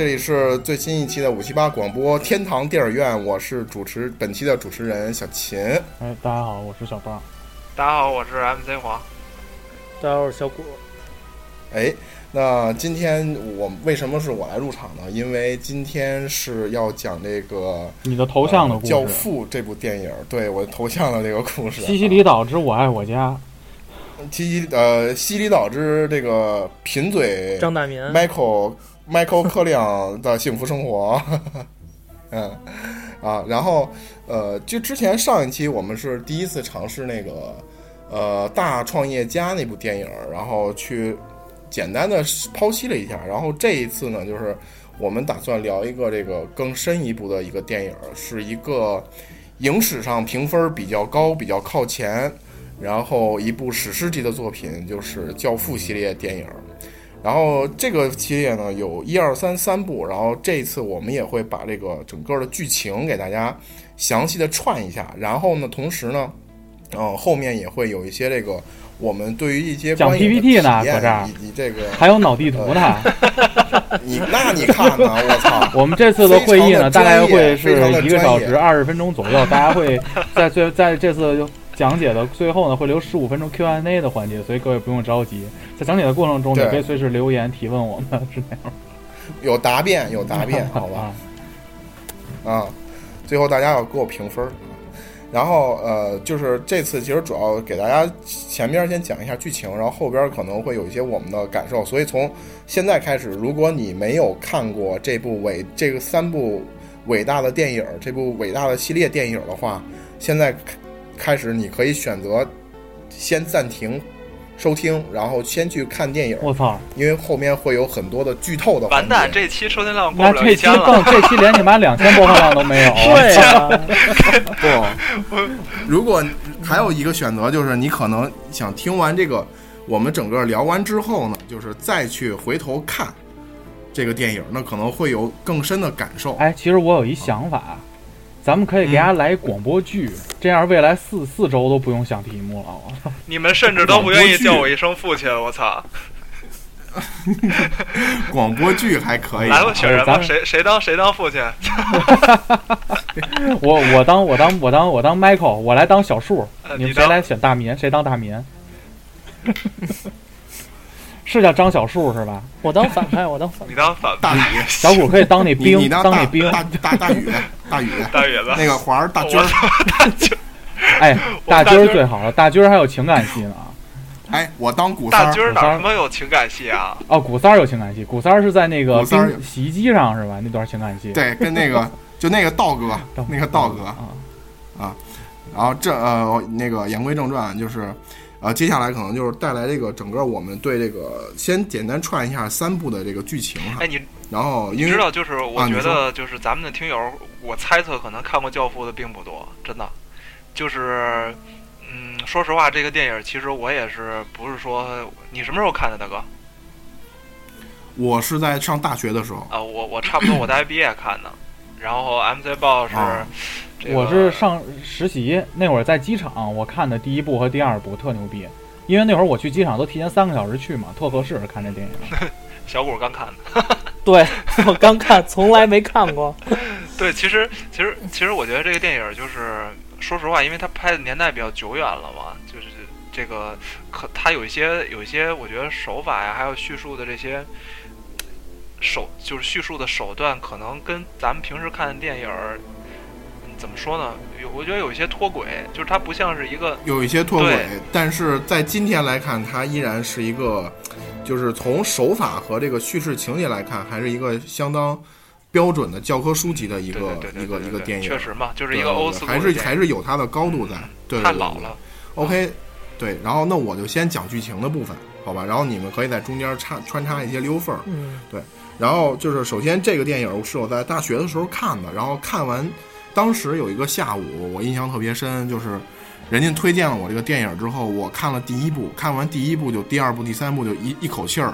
这里是最新一期的五七八广播天堂电影院，我是主持本期的主持人小秦。哎，大家好，我是小棒。大家好，我是 MC 黄。大家好，我是小谷。哎，那今天我为什么是我来入场呢？因为今天是要讲这个你的头像的故事，《教父》这部电影，对我的头像的这个故事，《西西里岛之我爱我家》。西西呃，西里岛之这个贫嘴张大民，Michael。Michael 科亮的幸福生活，嗯啊，然后呃，就之前上一期我们是第一次尝试那个呃大创业家那部电影，然后去简单的剖析了一下，然后这一次呢，就是我们打算聊一个这个更深一步的一个电影，是一个影史上评分比较高、比较靠前，然后一部史诗级的作品，就是《教父》系列电影。然后这个系列呢有一二三三部，然后这一次我们也会把这个整个的剧情给大家详细的串一下。然后呢，同时呢，嗯，后面也会有一些这个我们对于一些讲 PPT 呢，搁这儿以及这个还有脑地图呢。你那你看呢？我操！我们这次的会议呢，大概会是一个小时二十分钟左右，大家会在最在这次。讲解的最后呢，会留十五分钟 Q&A 的环节，所以各位不用着急。在讲解的过程中，你可以随时留言提问我们，是这样。有答辩，有答辩，好吧？啊，最后大家要给我评分。然后呃，就是这次其实主要给大家前边先讲一下剧情，然后后边可能会有一些我们的感受。所以从现在开始，如果你没有看过这部伟这个三部伟大的电影，这部伟大的系列电影的话，现在。开始，你可以选择先暂停收听，然后先去看电影。我操！因为后面会有很多的剧透的。完蛋，这期收听量过了一千了。这期连你妈两千播放量都没有。对呀。不，如果还有一个选择，就是你可能想听完这个，我们整个聊完之后呢，就是再去回头看这个电影，那可能会有更深的感受。哎，其实我有一想法。咱们可以给大家来广播剧，这样未来四四周都不用想题目了。我操！你们甚至都不愿意叫我一声父亲，我操！广播剧还可以。来吧，选人吧，谁谁当谁当父亲？我我当我当我当我当 Michael，我来当小树。你们谁来选大民？谁当大民？是叫张小树是吧？我当反派，我当反派。你当反大雨，小虎可以当那兵，你当那兵。大大大雨，大雨，大雨 子。那个环儿大军儿。哎，大军儿最好了，大军儿还有情感戏呢。哎，我当古三儿。大军儿哪他妈有情感戏啊？哦，古三儿有情感戏，古三儿是在那个冰洗衣机上是吧？那段情感戏。对，跟那个 就那个道哥，那个道哥啊啊。然后这呃，那个言归正传，就是。啊，接下来可能就是带来这个整个我们对这个先简单串一下三部的这个剧情哈。哎，你然后你知道，就是我觉得就是咱们的听友，我猜测可能看过《教父》的并不多，真的。就是嗯，说实话，这个电影其实我也是不是说你什么时候看的，大哥？我是在上大学的时候啊，我我差不多我大学 毕业看的，然后 MC 报是。我是上实习那会儿在机场，我看的第一部和第二部特牛逼，因为那会儿我去机场都提前三个小时去嘛，特合适看这电影。小谷刚看的，对我刚看，从来没看过。对，其实其实其实我觉得这个电影就是说实话，因为它拍的年代比较久远了嘛，就是这个可它有一些有一些我觉得手法呀，还有叙述的这些手就是叙述的手段，可能跟咱们平时看的电影。怎么说呢？有我觉得有一些脱轨，就是它不像是一个有一些脱轨，但是在今天来看，它依然是一个，就是从手法和这个叙事情节来看，还是一个相当标准的教科书级的一个一个一个电影。确实嘛，就是一个欧还是还是有它的高度在。对，太老了。OK，对，然后那我就先讲剧情的部分，好吧？然后你们可以在中间插穿插一些溜缝儿。嗯，对。然后就是首先这个电影是我在大学的时候看的，然后看完。当时有一个下午，我印象特别深，就是人家推荐了我这个电影之后，我看了第一部，看完第一部就第二部、第三部就一一口气儿，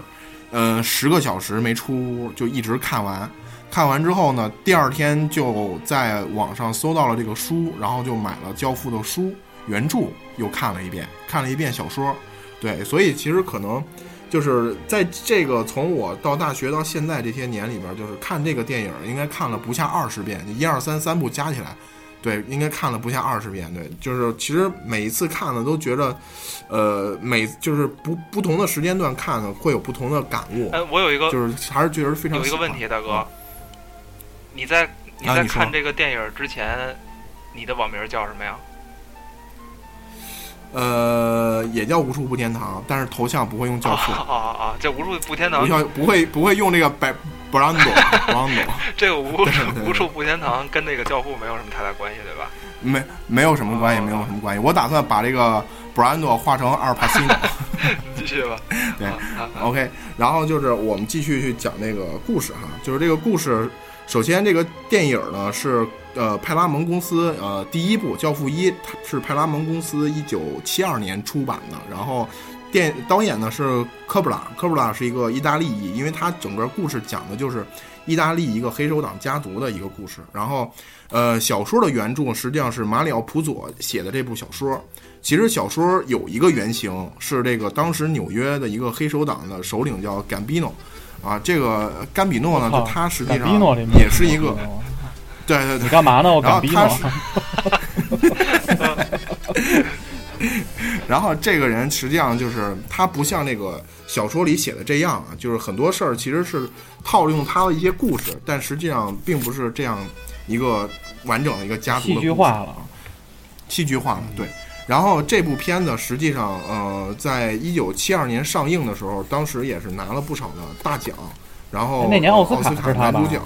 呃，十个小时没出屋，就一直看完。看完之后呢，第二天就在网上搜到了这个书，然后就买了《教父》的书原著，又看了一遍，看了一遍小说。对，所以其实可能。就是在这个从我到大学到现在这些年里边，就是看这个电影应该看了不下二十遍，一二三三部加起来，对，应该看了不下二十遍。对，就是其实每一次看呢，都觉得，呃，每就是不不同的时间段看呢，会有不同的感悟。哎，我有一个，就是还是觉得非常有一个问题，大哥，你在你在看这个电影之前，你的网名叫什么呀？呃，也叫无处不天堂，但是头像不会用教父。啊啊啊！这无处不天堂，不会不会用这个白布兰朵，布兰朵。这个无无处不天堂跟那个教父没有什么太大关系，对吧？没没有什么关系，没有什么关系。我打算把这个布兰朵画成阿尔帕西诺。继续吧。对，OK。然后就是我们继续去讲这个故事哈，就是这个故事。首先，这个电影呢是。呃，派拉蒙公司呃第一部《教父一》是派拉蒙公司一九七二年出版的，然后电导演呢是科布拉，科布拉是一个意大利裔，因为他整个故事讲的就是意大利一个黑手党家族的一个故事。然后，呃，小说的原著实际上是马里奥普佐写的这部小说。其实小说有一个原型是这个当时纽约的一个黑手党的首领叫甘比诺，啊，这个甘比诺呢，就他实际上也是一个。对对对，你干嘛呢？我搞逼呢。然后这个人实际上就是他不像那个小说里写的这样啊，就是很多事儿其实是套用他的一些故事，但实际上并不是这样一个完整的一个家族的戏剧化了，戏剧化了。对。然后这部片子实际上呃，在一九七二年上映的时候，当时也是拿了不少的大奖。然后那年奥斯卡男主角。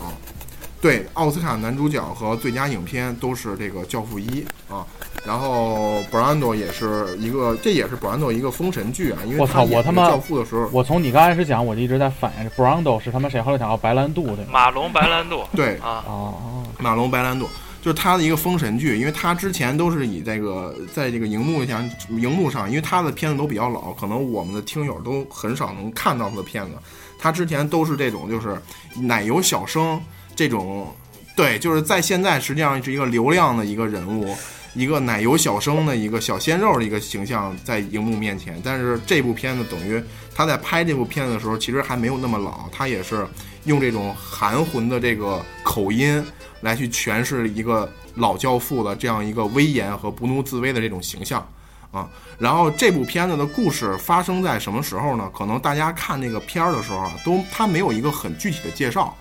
对，奥斯卡男主角和最佳影片都是这个《教父一》啊，然后布兰多也是一个，这也是布兰多一个封神剧啊，因为我操，我他妈教父的时候，我从你刚开始讲，我就一直在反应，布兰多是他妈谁？后来想到白兰度的 马龙白兰度，对啊哦马龙白兰度就是他的一个封神剧，因为他之前都是以这个在这个荧幕上荧幕上，因为他的片子都比较老，可能我们的听友都很少能看到他的片子，他之前都是这种就是奶油小生。这种，对，就是在现在实际上是一个流量的一个人物，一个奶油小生的一个小鲜肉的一个形象在荧幕面前。但是这部片子等于他在拍这部片子的时候，其实还没有那么老，他也是用这种含混的这个口音来去诠释一个老教父的这样一个威严和不怒自威的这种形象啊。然后这部片子的故事发生在什么时候呢？可能大家看那个片儿的时候啊，都他没有一个很具体的介绍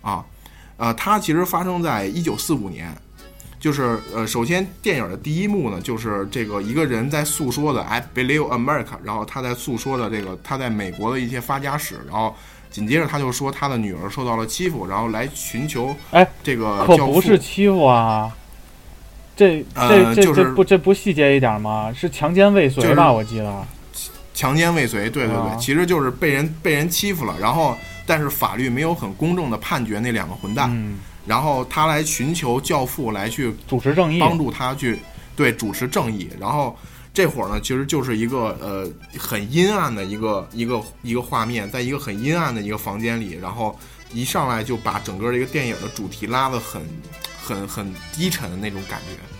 啊。呃，它其实发生在一九四五年，就是呃，首先电影的第一幕呢，就是这个一个人在诉说的 “I believe America”，然后他在诉说的这个他在美国的一些发家史，然后紧接着他就说他的女儿受到了欺负，然后来寻求哎，这个可不是欺负啊，这呃这这就是这不这不细节一点吗？是强奸未遂吧？就是我记得。强奸未遂，对对对，啊其实就是被人被人欺负了，然后但是法律没有很公正的判决那两个混蛋，嗯，然后他来寻求教父来去主持正义。帮助他去对主持正义，然后这会儿呢，其实就是一个呃很阴暗的一个一个一个画面，在一个很阴暗的一个房间里，然后一上来就把整个这个电影的主题拉得很很很低沉的那种感觉。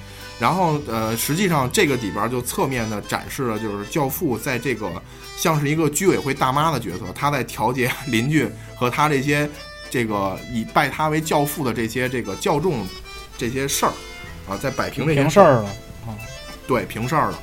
然后呃，实际上这个里边就侧面的展示了，就是教父在这个像是一个居委会大妈的角色，他在调节 邻居和他这些这个以拜他为教父的这些这个教众这些事儿啊，在摆平这些事儿了啊。对，平事儿了。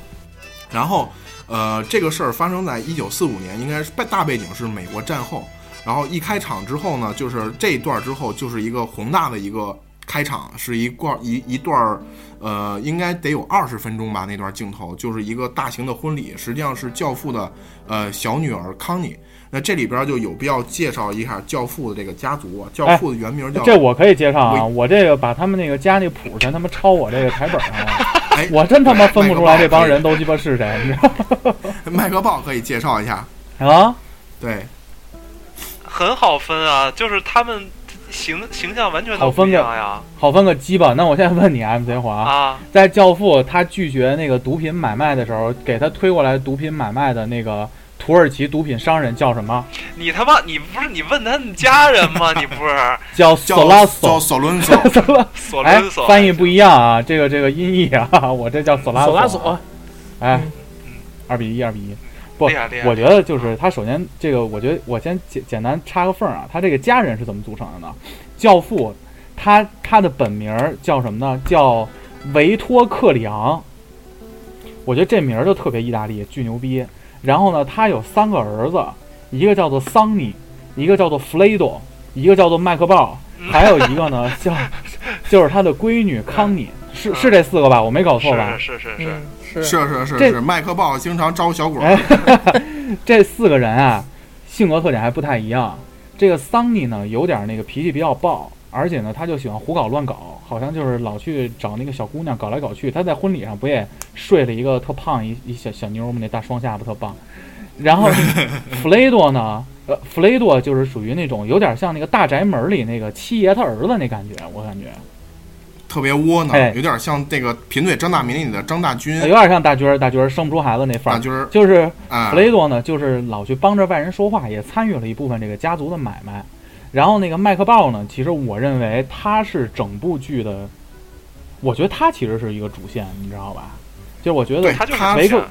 然后，呃，这个事儿发生在一九四五年，应该是背大背景是美国战后。然后一开场之后呢，就是这一段之后，就是一个宏大的一个开场，是一段一一段儿，呃，应该得有二十分钟吧，那段镜头就是一个大型的婚礼，实际上是教父的呃小女儿康妮。那这里边就有必要介绍一下教父的这个家族啊，教父的原名叫这我可以介绍啊，我这个把他们那个家那谱全他妈抄我这个台本上了，哎，我真他妈分不出来这帮人都鸡巴是谁，你知道麦克鲍可以介绍一下，啊，对，很好分啊，就是他们形形象完全都不一好分个样呀好分个鸡巴。那我现在问你，MC 华，啊！在教父他拒绝那个毒品买卖的时候，给他推过来毒品买卖的那个土耳其毒品商人叫什么？你他妈你不是你问他们家人吗？你不是 叫叫索 拉叫索。索伦索。哎索伦索，翻译不一样啊，这个这个音译啊，我这叫索拉索拉索。哎嗯，二比一，二比一。不厉害厉害，我觉得就是他首先这个，我觉得我先简简单插个缝儿啊，他这个家人是怎么组成的呢？教父，他他的本名叫什么呢？叫维托克里昂。我觉得这名儿就特别意大利，巨牛逼。然后呢，他有三个儿子，一个叫做桑尼，一个叫做弗雷多，一个叫做麦克鲍，还有一个呢叫就是他的闺女康妮，是是这四个吧？我没搞错吧？是是是是嗯，是是是是这是，麦克鲍经常招小鬼 这四个人啊，性格特点还不太一样。这个桑尼呢，有点那个脾气比较暴，而且呢，他就喜欢胡搞乱搞，好像就是老去找那个小姑娘搞来搞去。他在婚礼上不也睡了一个特胖一一小小妞吗？那大双下巴特棒。然后 弗雷多呢，呃，弗雷多就是属于那种有点像那个大宅门里那个七爷他儿子那感觉，我感觉特别窝囊，哎有点像这个贫嘴张大民里的张大军有。点像大军儿，大军儿生不出孩子那范儿。大军儿就是啊弗，雷多呢，就是老去帮着外人说话，也参与了一部分这个家族的买卖。然后那个麦克鲍呢，其实我认为他是整部剧的，我觉得他其实是一个主线，你知道吧？就是我觉得，他就是他维克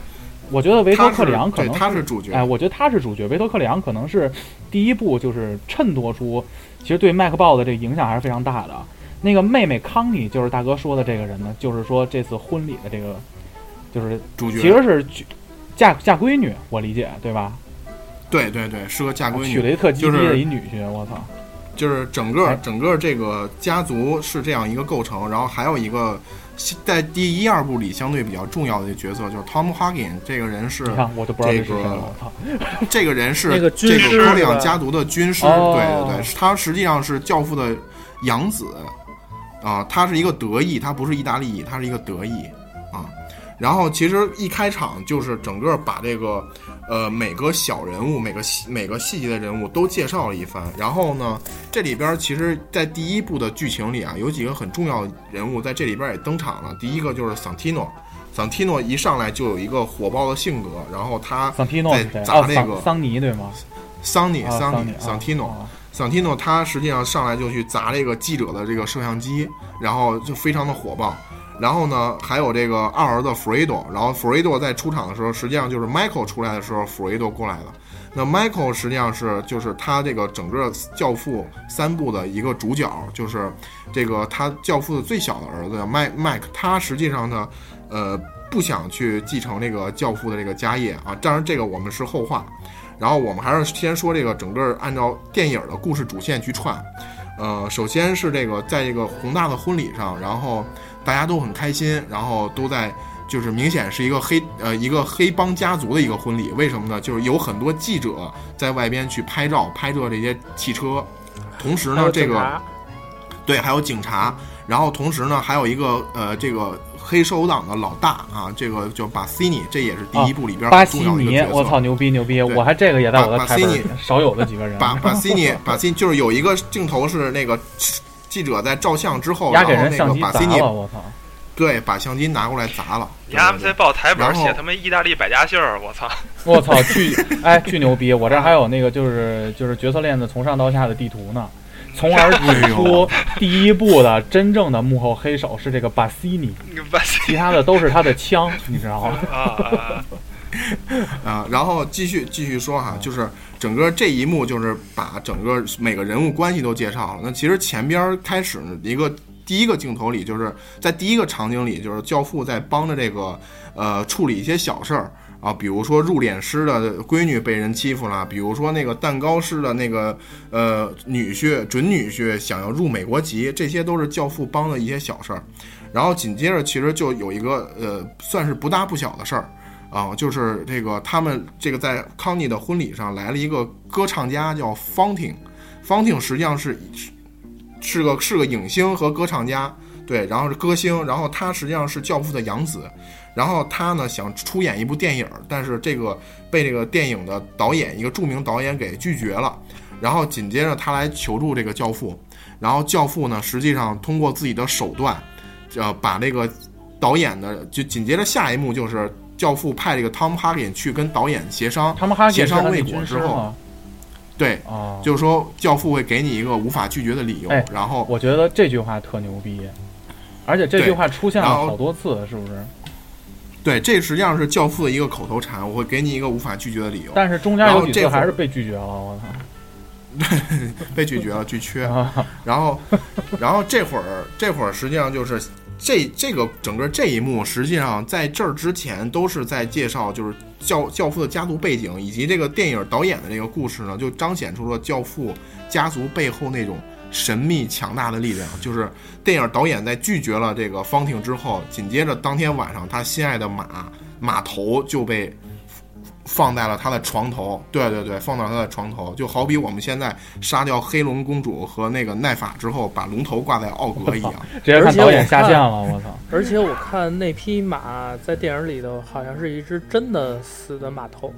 我觉得维托克里昂可能他是主角哎，，我觉得他是主角，维托克里昂可能是第一部，就是衬托出其实对麦克鲍的这个影响还是非常大的。那个妹妹康妮就是大哥说的这个人呢，就是说这次婚礼的这个，就是主角。其实是嫁嫁闺女，我理解对吧？对对对，是个嫁闺女，娶了一特鸡就是逼的一女婿，我操！就是整个哎。整个这个家族是这样一个构成，然后还有一个在第一二部里相对比较重要的角色，就是 Tom Hagen 这个人是我都不知道这个谁了，这个人是那个军这个科里昂家族的军师，哦对对对，他实际上是教父的养子啊，它是一个德意，它不是意大利裔，他是一个德意啊。然后其实一开场就是整个把这个呃每个小人物、每个细每个细节的人物都介绍了一番。然后呢，这里边其实，在第一部的剧情里啊，有几个很重要的人物在这里边也登场了。第一个就是桑提诺，桑提诺一上来就有一个火爆的性格，然后他桑提诺在？哦，砸那个桑桑尼对吗？桑尼啊桑尼尼桑提诺。桑提诺他实际上上来就去砸这个记者的这个摄像机，然后就非常的火爆。然后呢，还有这个二儿子弗瑞多，然后弗瑞多在出场的时候，实际上就是 Michael 出来的时候，弗瑞多过来了。那 Michael 实际上是就是他这个整个教父三部的一个主角，就是这个他教父的最小的儿子麦麦克，他实际上呢，呃，不想去继承这个教父的这个家业啊。当然，这个我们是后话。然后我们还是先说这个整个按照电影的故事主线去串，呃，首先是这个在这个宏大的婚礼上，然后大家都很开心，然后都在就是明显是一个黑呃一个黑帮家族的一个婚礼，为什么呢？就是有很多记者在外边去拍照拍摄这些汽车，同时呢这个对还有警察，然后同时呢还有一个呃这个黑手党的老大啊，这个叫巴西尼，这也是第一部里边巴西很重要的一尼个角，色。我操，牛逼牛逼！我还这个也在我的台本少 有的几个人。巴巴西尼，巴西就是有一个镜头是那个记者在照相之后，压然后那个巴西尼，我操！对把相机拿过来砸了。对你 MC 报台本写他妈意大利百家姓儿，我操！我操，巨哎巨牛逼！我这还有那个就是就是角色链子从上到下的地图呢，从而指出第一部的真正的幕后黑手是这个巴西尼，其他的都是他的枪，你知道吗？啊啊！啊，然后继续继续说哈，就是整个这一幕就是把整个每个人物关系都介绍了。那其实前边开始一个第一个镜头里，就是在第一个场景里，就是教父在帮着这个呃处理一些小事儿啊，比如说入殓师的闺女被人欺负了，比如说那个蛋糕师的那个呃女婿准女婿想要入美国籍，这些都是教父帮的一些小事儿。然后紧接着其实就有一个呃算是不大不小的事儿。啊，就是这个他们这个在康妮的婚礼上来了一个歌唱家叫方婷，方婷实际上是是是个是个影星和歌唱家，对，然后是歌星，然后他实际上是教父的养子，然后他呢想出演一部电影，但是这个被这个电影的导演一个著名导演给拒绝了，然后紧接着他来求助这个教父，然后教父呢实际上通过自己的手段，呃，把这个导演的就紧接着下一幕就是。教父派这个汤姆哈根去跟导演协商，他们哈协商未果之后，对，哦，就是说教父会给你一个无法拒绝的理由，哎然后我觉得这句话特牛逼，而且这句话出现了好多次，是不是？对，这实际上是教父的一个口头禅，我会给你一个无法拒绝的理由，但是中间有几次还是被拒绝了，我操！被拒绝了，拒缺，啊 然后，然后这会儿这会儿实际上就是这这个整个这一幕，实际上在这儿之前都是在介绍就是教教父的家族背景以及这个电影导演的这个故事呢，就彰显出了教父家族背后那种神秘强大的力量。就是电影导演在拒绝了这个方婷之后，紧接着当天晚上，他心爱的马马头就被。放在了他的床头，对对对，放到他的床头，就好比我们现在杀掉黑龙公主和那个奈法之后，把龙头挂在奥格一样。直接看导演下线了，我操！而且我看那匹马在电影里头好像是一只真的死的马头，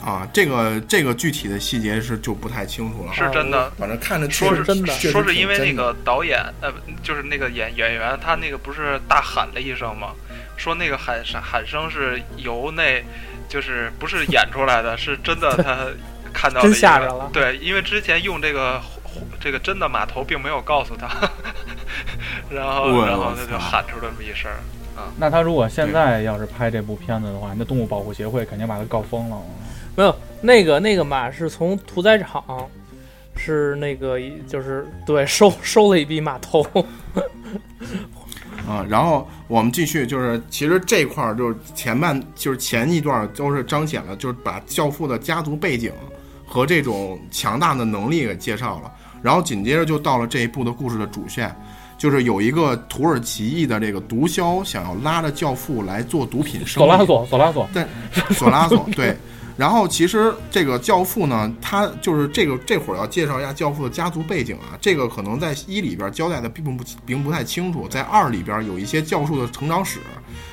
啊，这个这个具体的细节是就不太清楚了，是真的。反正看着说是真的说是因为那个导演呃，不就是那个演演员，他那个不是大喊了一声吗？说那个喊声喊声是由那，就是不是演出来的，是真的 他看到真一个吓着了对，因为之前用这个这个真的码头并没有告诉他，然后然后他就喊出了这么一声。那他如果现在要是拍这部片子的话，那动物保护协会肯定把他告疯了。没有那个那个马是从屠宰场，是那个就是对收收了一笔马头，啊，然后我们继续，就是其实这块儿就是前半，就是前一段都是彰显了，就是把教父的家族背景和这种强大的能力给介绍了，然后紧接着就到了这一部的故事的主线，就是有一个土耳其裔的这个毒枭想要拉着教父来做毒品生意，索拉索，索拉索，对索拉索对。然后其实这个教父呢，他就是这个这会儿要介绍一下教父的家族背景啊，这个可能在一里边交代的并不并不太清楚，在二里边有一些教父的成长史。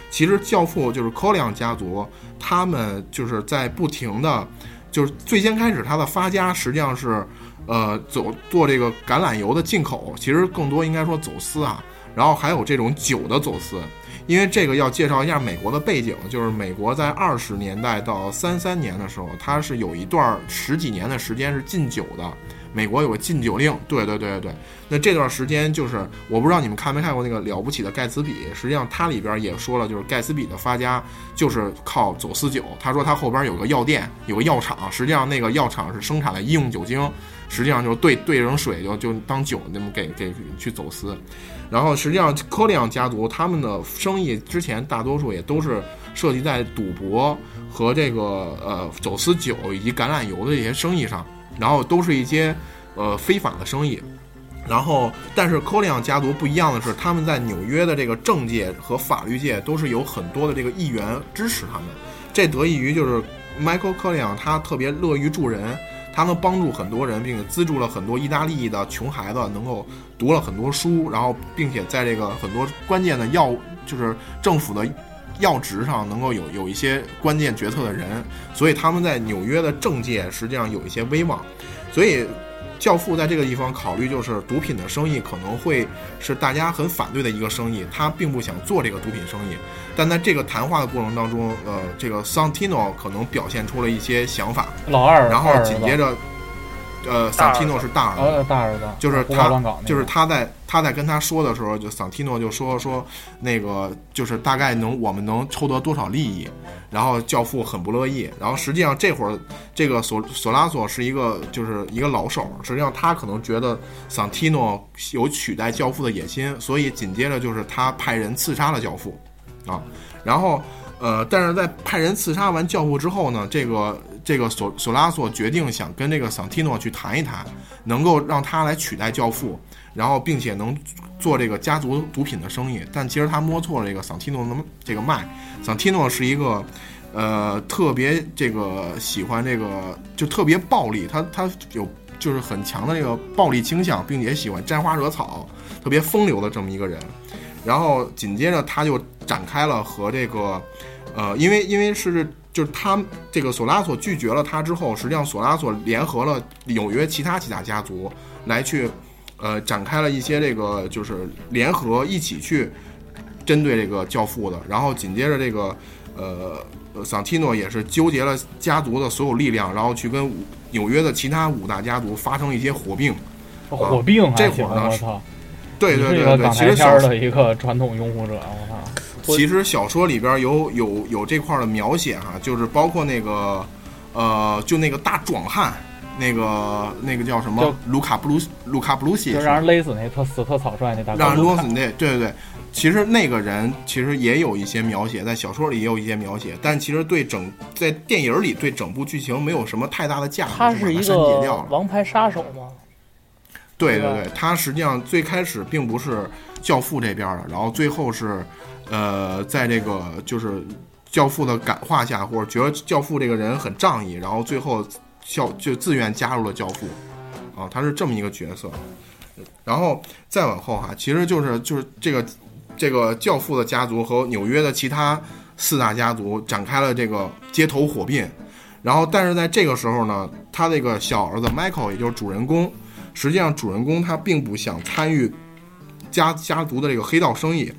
其实教父就是科里昂家族，他们就是在不停的，就是最先开始他的发家实际上是，呃，走做这个橄榄油的进口，其实更多应该说走私啊，然后还有这种酒的走私。因为这个要介绍一下美国的背景，就是美国在二十年代到三三年的时候，它是有一段十几年的时间是禁酒的。美国有个禁酒令，对对对对对。那这段时间就是，我不知道你们看没看过那个了不起的盖茨比，实际上它里边也说了，就是盖茨比的发家就是靠走私酒。他说他后边有个药店，有个药厂，实际上那个药厂是生产的医用酒精，实际上就是兑兑成水就就当酒那么给给去走私。然后实际上科里昂家族他们的生意之前大多数也都是涉及在赌博和这个呃走私酒以及橄榄油的这些生意上，然后都是一些呃非法的生意。然后，但是科里昂家族不一样的是，他们在纽约的这个政界和法律界都是有很多的这个议员支持他们。这得益于就是 Michael 科里昂他特别乐于助人，他能帮助很多人，并且资助了很多意大利的穷孩子能够读了很多书，然后并且在这个很多关键的要就是政府的要职上能够有有一些关键决策的人，所以他们在纽约的政界实际上有一些威望，所以。教父在这个地方考虑，就是毒品的生意可能会是大家很反对的一个生意，他并不想做这个毒品生意。但在这个谈话的过程当中，呃，这个 Santino 可能表现出了一些想法。老二，然后紧接着。呃，桑提诺是大儿子，大儿子就是他，就是他在他在跟他说的时候，就桑提诺就说说那个就是大概能我们能抽得多少利益，然后教父很不乐意，然后实际上这会儿这个索索拉索是一个就是一个老手，实际上他可能觉得桑提诺有取代教父的野心，所以紧接着就是他派人刺杀了教父，啊，然后呃，但是在派人刺杀完教父之后呢，这个。这个索索拉索决定想跟这个桑提诺去谈一谈，能够让他来取代教父，然后并且能做这个家族毒品的生意。但其实他摸错了这个桑提诺的这个脉。桑提诺是一个，呃，特别这个喜欢这个就特别暴力，他他有就是很强的这个暴力倾向，并且喜欢沾花惹草，特别风流的这么一个人。然后紧接着他就展开了和这个，呃，因为因为是。就是他这个索拉索拒绝了他之后，实际上索拉索联合了纽约其他几大家族来去，呃，展开了一些这个就是联合一起去针对这个教父的。然后紧接着这个呃桑提诺也是纠结了家族的所有力量，然后去跟纽约的其他五大家族发生一些火并。火并，这会儿呢？我操！对对对对，其实小的一个传统拥护者，我操。其实小说里边有有有这块的描写哈，就是包括那个，呃，就那个大壮汉，那个那个叫什么？卢卡布鲁卢卡布鲁西，就让人勒死那特死特草率那大。让人勒死那，对对对。其实那个人其实也有一些描写，在小说里也有一些描写，但其实对整在电影里对整部剧情没有什么太大的价值。他是一个王牌杀手吗？对对对，他实际上最开始并不是教父这边的，然后最后是。呃，在这个就是教父的感化下，或者觉得教父这个人很仗义，然后最后教就自愿加入了教父，啊，他是这么一个角色。然后再往后哈，其实就是就是这个这个教父的家族和纽约的其他四大家族展开了这个街头火并。然后，但是在这个时候呢，他这个小儿子 Michael，也就是主人公，实际上主人公他并不想参与家家族的这个黑道生意。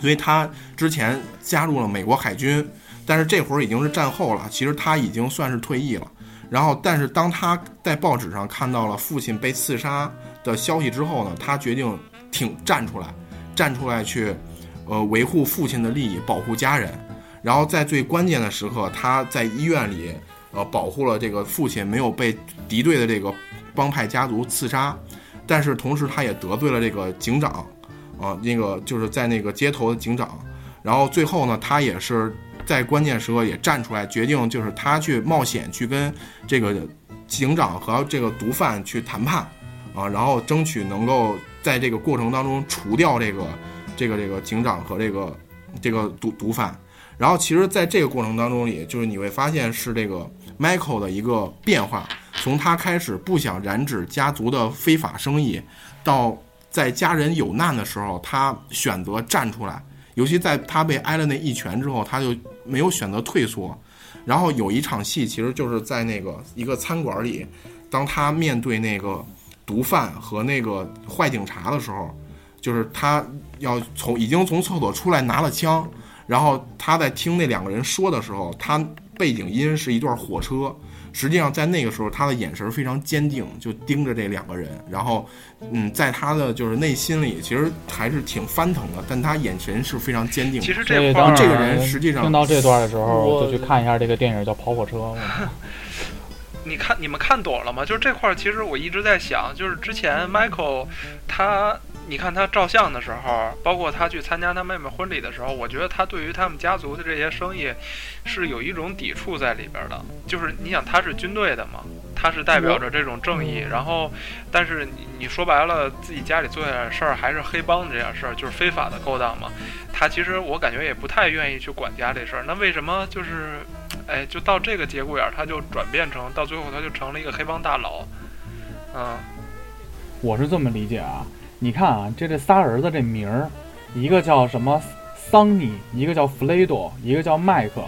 所以他之前加入了美国海军，但是这会儿已经是战后了。其实他已经算是退役了。然后，但是当他在报纸上看到了父亲被刺杀的消息之后呢，他决定挺站出来，站出来去，呃，维护父亲的利益，保护家人。然后在最关键的时刻，他在医院里，呃，保护了这个父亲没有被敌对的这个帮派家族刺杀。但是同时，他也得罪了这个警长。啊，那个就是在那个街头的警长，然后最后呢，他也是在关键时刻也站出来，决定就是他去冒险去跟这个警长和这个毒贩去谈判，啊，然后争取能够在这个过程当中除掉这个这个这个警长和这个这个毒毒贩。然后其实在这个过程当中里，就是你会发现是这个 Michael 的一个变化，从他开始不想染指家族的非法生意，到。在家人有难的时候，他选择站出来，尤其在他被挨了那一拳之后，他就没有选择退缩。然后有一场戏，其实就是在那个一个餐馆里，当他面对那个毒贩和那个坏警察的时候，就是他要从已经从厕所出来拿了枪，然后他在听那两个人说的时候，他背景音是一段火车。实际上，在那个时候，他的眼神非常坚定，就盯着这两个人。然后，嗯，在他的就是内心里，其实还是挺翻腾的，但他眼神是非常坚定。其实这当这个人实际上听到这段的时候，就去看一下这个电影叫《跑火车》。你看，你们看懂了吗？就是这块，其实我一直在想，就是之前 Michael 他。你看他照相的时候，包括他去参加他妹妹婚礼的时候，我觉得他对于他们家族的这些生意，是有一种抵触在里边的。就是你想，他是军队的嘛，他是代表着这种正义，然后，但是你你说白了，自己家里做点事儿还是黑帮的这点事儿，就是非法的勾当嘛。他其实我感觉也不太愿意去管家这事儿。那为什么就是哎，就到这个节骨眼儿，他就转变成到最后他就成了一个黑帮大佬，嗯，我是这么理解啊，你看啊，这这仨儿子这名儿，一个叫什么桑尼，一个叫弗雷多，一个叫麦克，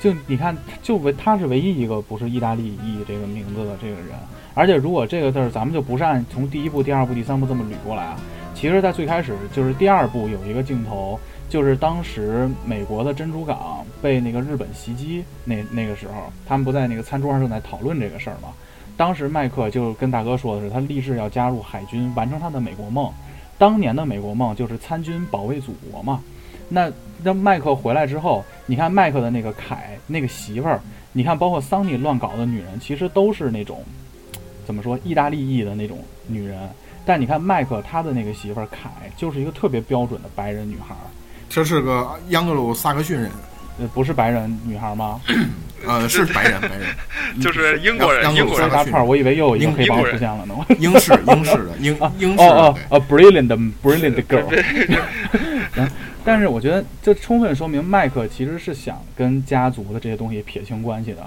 就你看，就唯他是唯一一个不是意大利裔这个名字的这个人。而且如果这个字儿，咱们就不是按从第一部、第二部、第三部这么捋过来啊，其实，在最开始就是第二部有一个镜头，就是当时美国的珍珠港被那个日本袭击那那个时候，他们不在那个餐桌上正在讨论这个事儿吗？当时麦克就跟大哥说的是，他立志要加入海军，完成他的美国梦。当年的美国梦就是参军保卫祖国嘛。那那麦克回来之后，你看麦克的那个凯那个媳妇儿，你看包括桑尼乱搞的女人，其实都是那种怎么说意大利裔的那种女人。但你看麦克他的那个媳妇儿凯，就是一个特别标准的白人女孩儿。这是个央格鲁萨克逊人，呃，不是白人女孩吗？呃，是白人，白人，就是英国人，英国大串儿，我以为又有一个英黑帮出现了呢。英式，英式的，英英式哦的哦，a brilliant brilliant girl。但是我觉得这充分说明麦克其实是想跟家族的这些东西撇清关系的，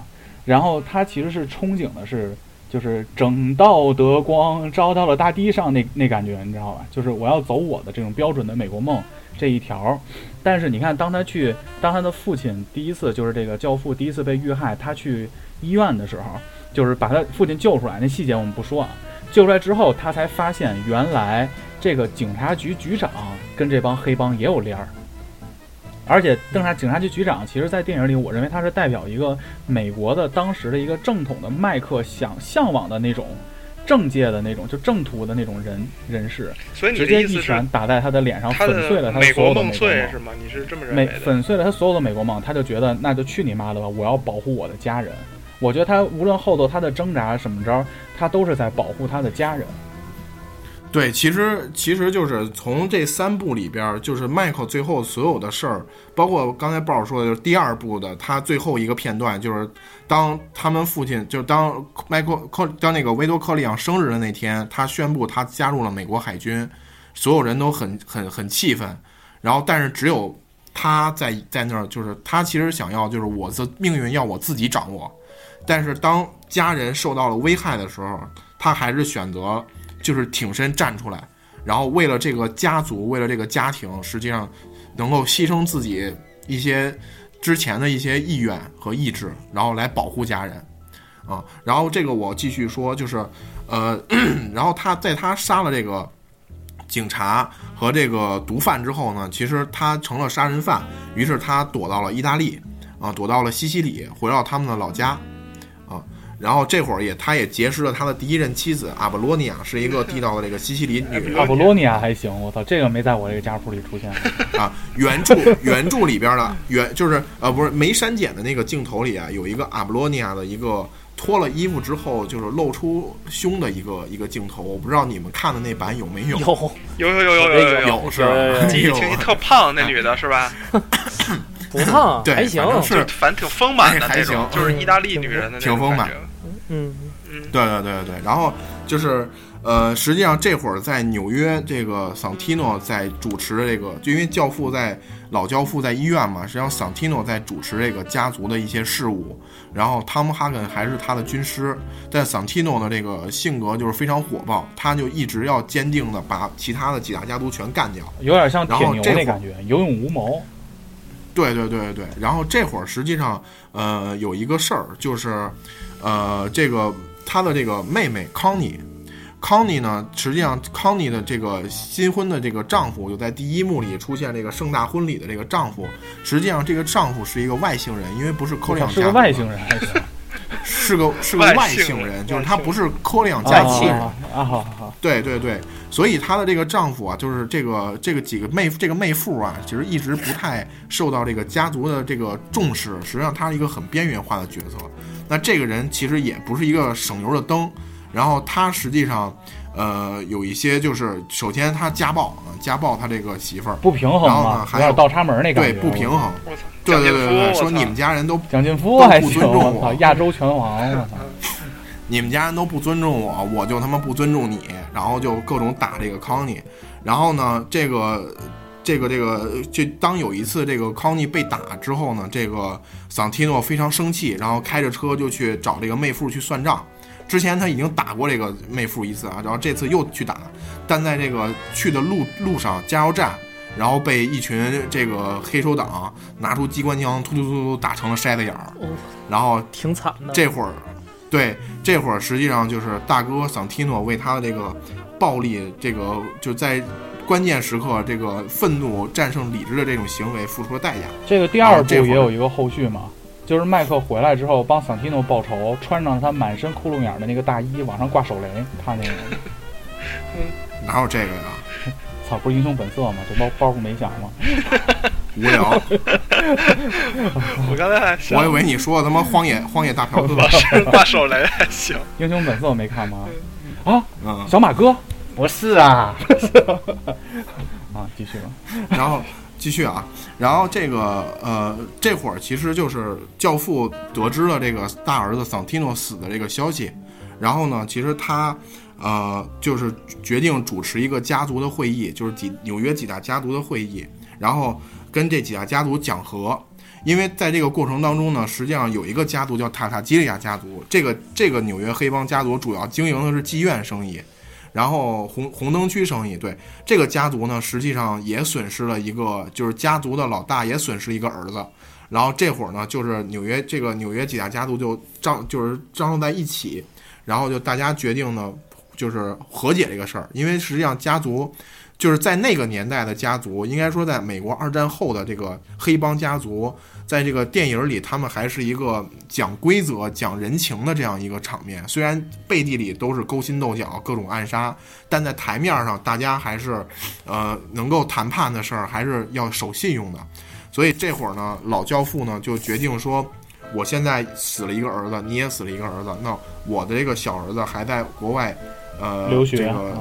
然后他其实是憧憬的是，就是整道德光照到了大地上那那感觉，你知道吧？就是我要走我的这种标准的美国梦这一条。但是你看，当他去，当他的父亲第一次就是这个教父第一次被遇害，他去医院的时候，就是把他父亲救出来，那细节我们不说啊。救出来之后，他才发现原来这个警察局局长跟这帮黑帮也有联儿。而且，警察警察局局长，其实在电影里，我认为他是代表一个美国的当时的一个正统的麦克想向往的那种政界的那种就正途的那种人人士，所以你直接一拳打在他的脸上，粉碎了他美所有的美国梦。是吗？你是这么认为的？粉碎了他所有的美国梦，他就觉得那就去你妈的吧！我要保护我的家人。我觉得他无论后头他的挣扎什么着，他都是在保护他的家人。对，其实其实就是从这三部里边，就是迈克最后所有的事儿，包括刚才鲍尔说的，就是第二部的他最后一个片段，就是当他们父亲，就是当迈克克当那个维多克利昂生日的那天，他宣布他加入了美国海军，所有人都很很很气愤，然后但是只有他在在那儿，就是他其实想要就是我的命运要我自己掌握，但是当家人受到了危害的时候，他还是选择就是挺身站出来，然后为了这个家族，为了这个家庭，实际上能够牺牲自己一些之前的一些意愿和意志，然后来保护家人啊。然后这个我继续说，就是呃，然后他在他杀了这个。警察和这个毒贩之后呢，其实他成了杀人犯，于是他躲到了意大利，啊，躲到了西西里，回到他们的老家，然后这会儿也，他也结识了他的第一任妻子。阿布罗尼亚是一个地道的这个西西里女人。阿布罗尼亚还行，我操，这个没在我这个家谱里出现过。啊，原著原著里边的原，就是呃不是，没删减的那个镜头里啊，有一个阿布罗尼亚的一个脱了衣服之后，就是露出胸的一个一个镜头。我不知道你们看的那版有没有？有有有有有有有。是，你听特胖那女的是吧？不胖。对，还行，是，反正挺丰满的。还行，就是意大利女人的。挺丰满。嗯，嗯，对对对对，然后就是呃，实际上这会儿在纽约，这个桑提诺在主持这个，就因为教父在老教父在医院嘛，实际上桑提诺在主持这个家族的一些事务，然后汤姆哈根还是他的军师，但桑提诺的这个性格就是非常火爆，他就一直要坚定的把其他的几大家族全干掉。有点像铁牛那感觉，有勇无谋。对对对对对，然后这会儿实际上，呃，有一个事儿就是，呃，这个他的这个妹妹康妮，康妮呢，实际上康妮的这个新婚的这个丈夫，就在第一幕里出现这个盛大婚礼的这个丈夫，实际上这个丈夫是一个外星人，因为不是科里昂是个家族的外星人还行。是个是个外姓人，就是他不是科里昂啊家族的人。啊好！好好，对对对，所以她的这个丈夫啊，就是这个这个几个妹这个妹夫啊，其实一直不太受到这个家族的这个重视。实际上，他是一个很边缘化的角色。那这个人其实也不是一个省油的灯。然后他实际上，呃，有一些就是，首先他家暴啊，家暴他这个媳妇儿，不平衡然后呢，还有倒插门那个对觉，不平衡。我操，对对对对说你们家人都蒋劲夫都还，不尊重我亚洲拳王，你们家人都不尊重我，我就他妈不尊重你，然后就各种打这个康妮。然后呢，这个这个这个，就当有一次这个康妮被打之后呢，这个桑提诺非常生气，然后开着车就去找这个妹夫去算账。之前他已经打过这个妹夫一次啊，然后这次又去打，但在这个去的路路上加油站，然后被一群这个黑手党拿出机关枪突突突突打成了筛子眼儿，哦然后挺惨的。这会儿，对，这会儿实际上就是大哥桑提诺为他的这个暴力，这个就在关键时刻这个愤怒战胜理智的这种行为付出了代价。这个第二部也有一个后续嘛，就是麦克回来之后帮桑提诺报仇，穿上他满身窟窿眼的那个大衣，往上挂手雷，看那个，哪有这个呀？操，不是英雄本色吗？这包包袱没响吗？无聊，我刚才还想我以为你说他妈荒野荒野大嫖客。是挂手雷还行。英雄本色没看吗？啊嗯，小马哥，不是啊，啊，继续吧。然后继续啊，然后这个呃，这会儿其实就是教父得知了这个大儿子桑提诺死的这个消息，然后呢，其实他呃就是决定主持一个家族的会议，就是几纽约几大家族的会议，然后跟这几大家族讲和。因为在这个过程当中呢，实际上有一个家族叫塔塔基利亚家族，这个这个纽约黑帮家族主要经营的是妓院生意，然后红红灯区生意，对这个家族呢，实际上也损失了一个，就是家族的老大也损失一个儿子。然后这会儿呢，就是纽约这个纽约几大家族就张就是张罗在一起，然后就大家决定呢，就是和解这个事儿。因为实际上家族就是在那个年代的家族，应该说在美国二战后的这个黑帮家族，在这个电影里，他们还是一个讲规则、讲人情的这样一个场面。虽然背地里都是勾心斗角、各种暗杀，但在台面上，大家还是，呃，能够谈判的事儿还是要守信用的。所以这会儿呢，老教父呢就决定说，我现在死了一个儿子，你也死了一个儿子，那我的这个小儿子还在国外，呃，留学这个啊，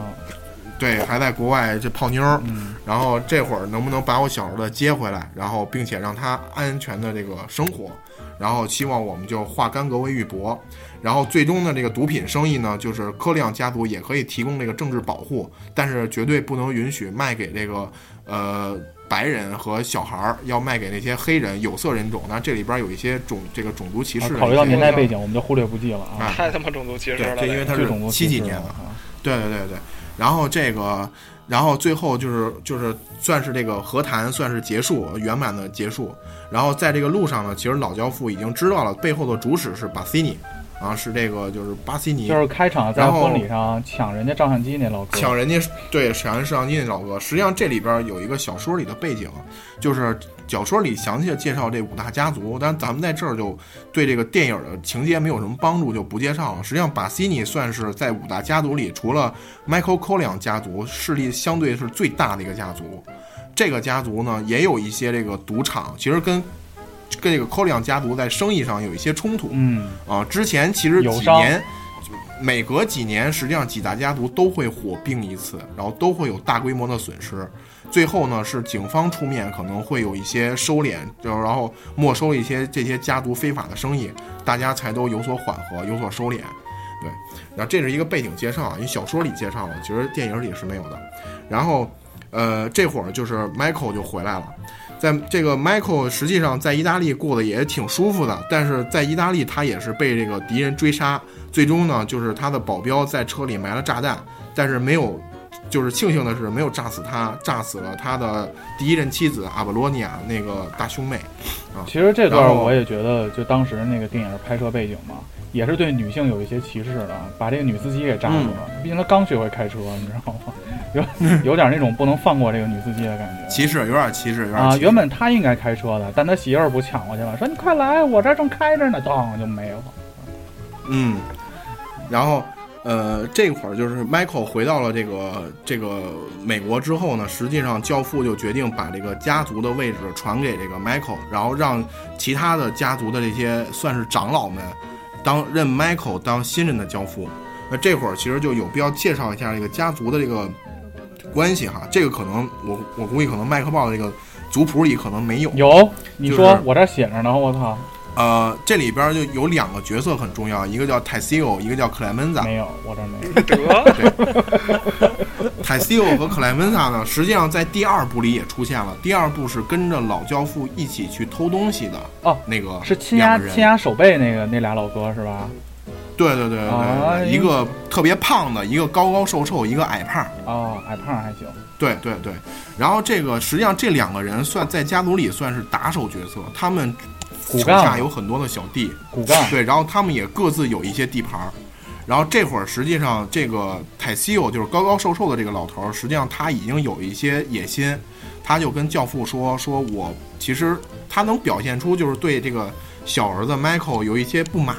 对，还在国外这泡妞儿。嗯，然后这会儿能不能把我小时候的接回来，然后并且让他安全的这个生活，然后希望我们就化干戈为玉帛，然后最终的这个毒品生意呢，就是科利昂家族也可以提供这个政治保护，但是绝对不能允许卖给这个呃白人和小孩儿，要卖给那些黑人有色人种。那这里边有一些种这个种族歧视考虑到年代背景，我们就忽略不计了啊。啊太他妈种族歧视对，了，这因为他是七几年的，啊，对对对对，然后这个，然后最后就是就是算是这个和谈算是结束，圆满的结束。然后在这个路上呢，其实老教父已经知道了背后的主使是巴西尼，啊，是这个就是巴西尼就是开场在婚礼上抢人家照相机那老哥，抢人家对抢人摄像机那老哥。实际上这里边有一个小说里的背景，就是小说里详细的介绍这五大家族，但咱们在这儿就对这个电影的情节没有什么帮助，就不介绍了。实际上，巴西尼算是在五大家族里，除了 Michael Corleone 家族势力相对是最大的一个家族。这个家族呢，也有一些这个赌场，其实跟跟这个 Corleone 家族在生意上有一些冲突。嗯，啊，之前其实几年，每隔几年，实际上几大家族都会火并一次，然后都会有大规模的损失。最后呢，是警方出面，可能会有一些收敛，就然后没收一些这些家族非法的生意，大家才都有所缓和，有所收敛。对，然后这是一个背景介绍啊，因为小说里介绍了，其实电影里是没有的。然后，呃，这会儿就是 Michael 就回来了。在这个 Michael 实际上在意大利过得也挺舒服的，但是在意大利他也是被这个敌人追杀，最终呢就是他的保镖在车里埋了炸弹，但是没有，就是庆幸的是没有炸死他，炸死了他的第一任妻子阿波罗尼亚那个大胸妹。啊其实这段我也觉得，就当时那个电影拍摄背景嘛，也是对女性有一些歧视的，把这个女司机给炸死了。毕竟她刚学会开车，你知道吗？有有点那种不能放过这个女司机的感觉。歧视有点歧视，有点啊，歧视原本他应该开车的，但他媳妇儿不抢过去了，说你快来，我这儿正开着呢，当就没了。嗯，然后呃，这会儿就是 Michael 回到了这个这个美国之后呢，实际上教父就决定把这个家族的位置传给这个 Michael，然后让其他的家族的这些算是长老们当任 Michael 当新任的教父。那这会儿其实就有必要介绍一下这个家族的这个关系哈，这个可能我我估计可能麦克报的这个族谱里可能没有。有，你就是说我这儿写着呢，我操，呃，这里边就有两个角色很重要，一个叫泰西欧，一个叫克莱门萨。没有，我这没有。得，泰西欧和克莱门萨呢，实际上在第二部里也出现了。第二部是跟着老教父一起去偷东西的哦，那个是亲压亲压手背那个那俩老哥是吧？对对对对一个特别胖的，一个高高瘦瘦，一个矮胖。哦，矮胖还行。对对对，然后这个实际上这两个人算在家族里算是打手角色，他们手骨干下有很多的小弟，骨干对，然后他们也各自有一些地盘儿。然后这会儿实际上这个泰西欧就是高高瘦瘦的这个老头儿，实际上他已经有一些野心，他就跟教父说：“说我其实他能表现出就是对这个小儿子 Michael 有一些不满，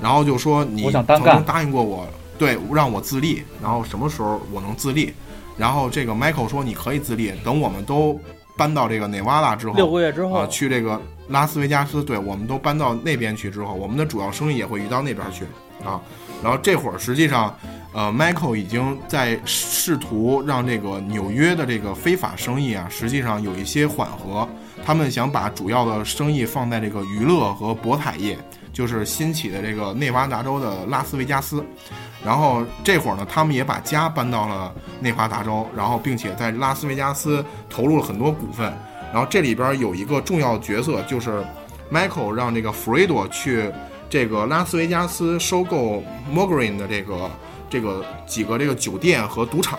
然后就说你曾经答应过我，对，让我自立，然后什么时候我能自立？然后这个 Michael 说你可以自立，等我们都搬到这个内瓦拉之后，六个月之后啊，去这个拉斯维加斯，对，我们都搬到那边去之后，我们的主要生意也会移到那边去啊。然后这会儿实际上，呃，Michael 已经在试图让这个纽约的这个非法生意啊，实际上有一些缓和。他们想把主要的生意放在这个娱乐和博彩业，就是新起的这个内华达州的拉斯维加斯。然后这会儿呢，他们也把家搬到了内华达州，然后并且在拉斯维加斯投入了很多股份。然后这里边有一个重要角色，就是 Michael 让这个弗瑞多去这个拉斯维加斯收购 Mogrin 的这个这个几个这个酒店和赌场。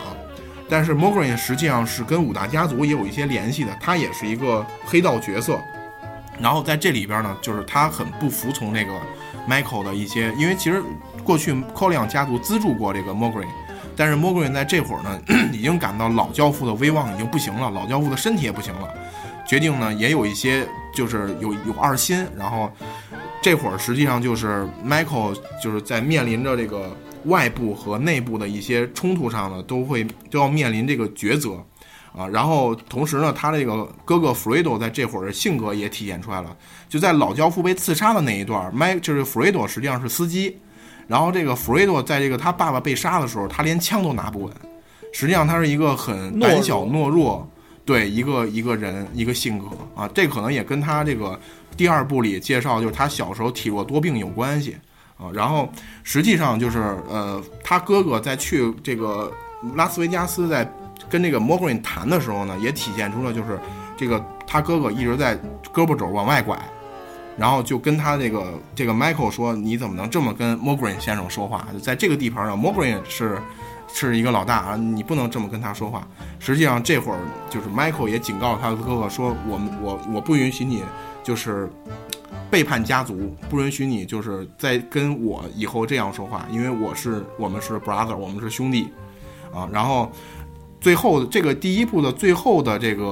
但是 Mogrin 实际上是跟五大家族也有一些联系的，他也是一个黑道角色。然后在这里边呢，就是他很不服从这个 Michael 的一些，因为其实过去 Colion 家族资助过这个 Mogrin，但是 Mogrin 在这会儿呢，已经感到老教父的威望已经不行了，老教父的身体也不行了，决定呢也有一些就是有有二心，然后这会儿实际上就是 Michael 就是在面临着这个外部和内部的一些冲突上呢，都会都要面临这个抉择。啊，然后同时呢，他这个哥哥弗瑞多在这会儿的性格也体现出来了。就在老教父被刺杀的那一段，麦就是弗瑞多实际上是司机，然后这个弗瑞多在这个他爸爸被杀的时候，他连枪都拿不稳。实际上他是一个很胆小懦弱，对一个一个人一个性格啊，这可能也跟他这个第二部里介绍就是他小时候体弱多病有关系啊。然后实际上就是呃，他哥哥在去这个拉斯维加斯在。跟这个 Morgan 谈的时候呢，也体现出了就是这个他哥哥一直在胳膊肘往外拐，然后就跟他这个这个 Michael 说：“你怎么能这么跟 Morgan 先生说话？就在这个地盘上，Morgan 是是一个老大啊，你不能这么跟他说话。”实际上这会儿就是 Michael 也警告他的哥哥说：“我们我我不允许你就是背叛家族，不允许你就是在跟我以后这样说话，因为我是我们是 brother，我们是兄弟啊。”然后。最后的这个第一部的最后的这个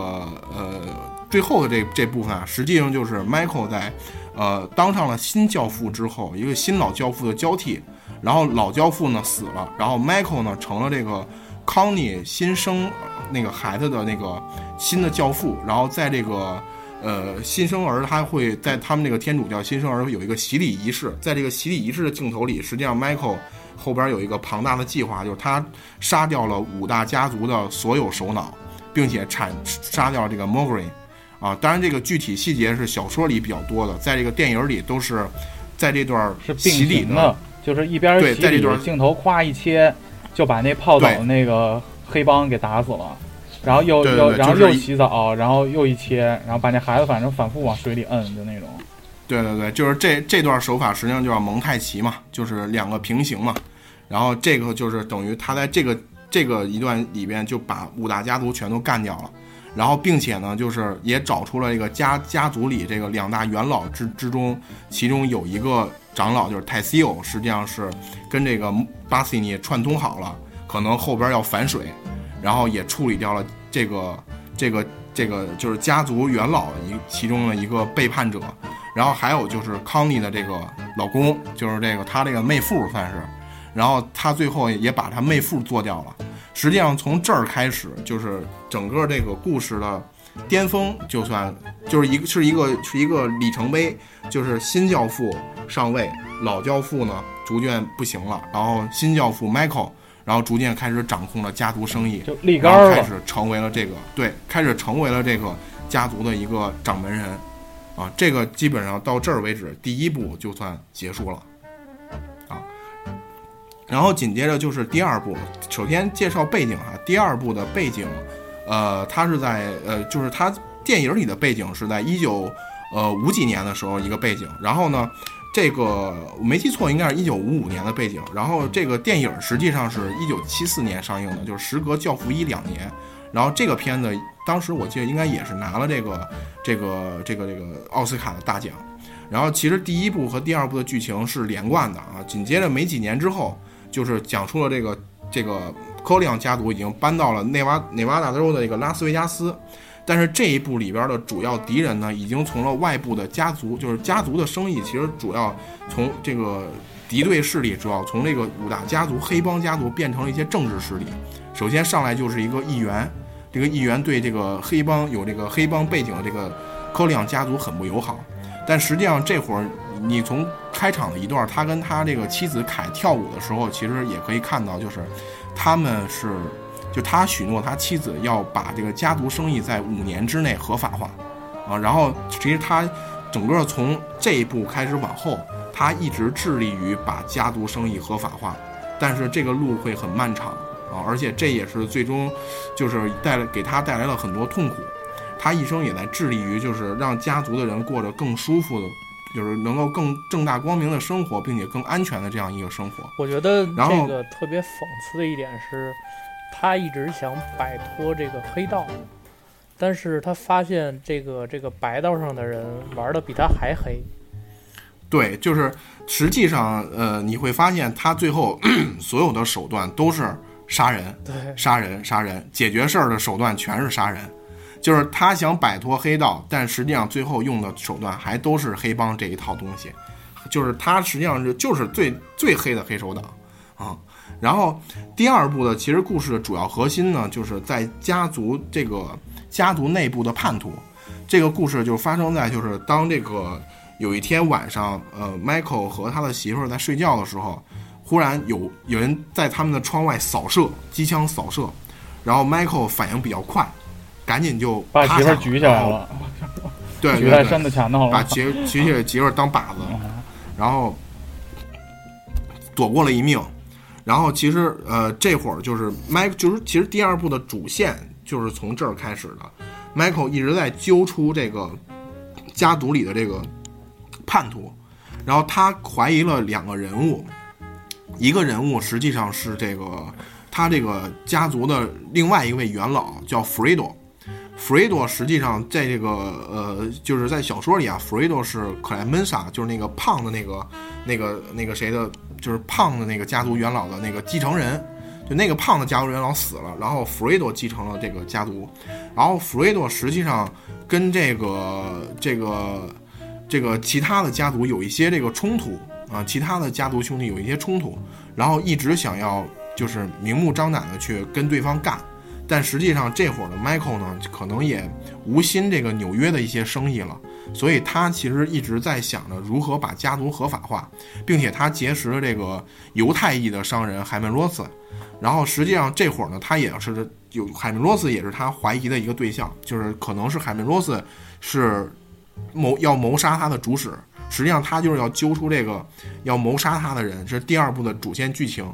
呃最后的这这部分啊，实际上就是 Michael 在呃当上了新教父之后，一个新老教父的交替，然后老教父呢死了，然后 Michael 呢成了这个康妮新生那个孩子的那个新的教父，然后在这个呃新生儿他会在他们这个天主教新生儿有一个洗礼仪式，在这个洗礼仪式的镜头里，实际上 Michael。后边有一个庞大的计划，就是他杀掉了五大家族的所有首脑，并且铲杀掉了这个 Mogrin，啊，当然这个具体细节是小说里比较多的，在这个电影里都是在这段是洗礼的，就是一边对在这段镜头夸一切，就把那泡澡的那个黑帮给打死了，然后又又然后又洗澡，然后又一切，然后把那孩子反正反复往水里摁，就那种。对对对，就是这这段手法实际上就叫蒙太奇嘛，就是两个平行嘛。然后这个就是等于他在这个这个一段里边就把五大家族全都干掉了，然后并且呢，就是也找出了这个家家族里这个两大元老之之中，其中有一个长老就是泰西欧，实际上是跟这个巴西尼串通好了，可能后边要反水，然后也处理掉了这个这个这个就是家族元老一其中的一个背叛者。然后还有就是康妮的这个老公，就是这个他这个妹夫算是，然后他最后也把他妹夫做掉了。实际上从这儿开始，就是整个这个故事的巅峰，就算就是一个是一个是一个里程碑，就是新教父上位，老教父呢逐渐不行了，然后新教父 Michael，然后逐渐开始掌控了家族生意，就立竿开始成为了这个对，开始成为了这个家族的一个掌门人。啊，这个基本上到这儿为止，第一部就算结束了，啊，然后紧接着就是第二部，首先介绍背景哈，第二部的背景，呃，它是在呃，就是它电影里的背景是在一九呃五几年的时候一个背景，然后呢，这个我没记错应该是一九五五年的背景，然后这个电影实际上是一九七四年上映的，就是时隔《教父》一两年。然后这个片子当时我记得应该也是拿了这个这个这个这个奥斯卡的大奖。然后其实第一部和第二部的剧情是连贯的啊。紧接着没几年之后，就是讲述了这个这个科里昂家族已经搬到了内瓦内瓦达州的这个拉斯维加斯。但是这一部里边的主要敌人呢，已经从了外部的家族，就是家族的生意，其实主要从这个敌对势力，主要从这个五大家族黑帮家族变成了一些政治势力。首先上来就是一个议员，这个议员对这个黑帮有这个黑帮背景的这个科里昂家族很不友好。但实际上这会儿你从开场的一段，他跟他这个妻子凯跳舞的时候，其实也可以看到，就是他们是。就他许诺他妻子要把这个家族生意在五年之内合法化，啊，然后其实他整个从这一步开始往后，他一直致力于把家族生意合法化，但是这个路会很漫长啊，而且这也是最终就是带来给他带来了很多痛苦，他一生也在致力于就是让家族的人过着更舒服的，就是能够更正大光明的生活，并且更安全的这样一个生活。我觉得这个特别讽刺的一点是。他一直想摆脱这个黑道，但是他发现这个这个白道上的人玩的比他还黑。对，就是实际上，呃，你会发现他最后 所有的手段都是杀人，对，杀人，杀人，解决事儿的手段全是杀人。就是他想摆脱黑道，但实际上最后用的手段还都是黑帮这一套东西。就是他实际上是就是最最黑的黑手党啊。然后，第二部的其实故事的主要核心呢，就是在家族这个家族内部的叛徒。这个故事就发生在就是当这个有一天晚上，呃，Michael 和他的媳妇儿在睡觉的时候，忽然有有人在他们的窗外扫射机枪扫射，然后 Michael 反应比较快，赶紧就把媳妇儿举起来了，对，举在身子前头了，把媳举起媳妇儿当靶子，然后躲过了一命。然后其实，呃，这会儿就是 Michael，就是其实第二部的主线就是从这儿开始的。Michael 一直在揪出这个家族里的这个叛徒，然后他怀疑了两个人物，一个人物实际上是这个他这个家族的另外一位元老叫 Fredo。Fredo 实际上在这个呃，就是在小说里啊，Fredo 是克莱门莎，就是那个胖的那个那个那个谁的。就是胖的那个家族元老的那个继承人，就那个胖的家族元老死了，然后弗瑞多继承了这个家族，然后弗瑞多实际上跟这个这个这个其他的家族有一些这个冲突啊，其他的家族兄弟有一些冲突，然后一直想要就是明目张胆的去跟对方干，但实际上这会儿的 Michael 呢，可能也无心这个纽约的一些生意了。所以他其实一直在想着如何把家族合法化，并且他结识了这个犹太裔的商人海门罗斯，然后实际上这会儿呢，他也是有海门罗斯也是他怀疑的一个对象，就是可能是海门罗斯是谋要谋杀他的主使，实际上他就是要揪出这个要谋杀他的人，这是第二部的主线剧情。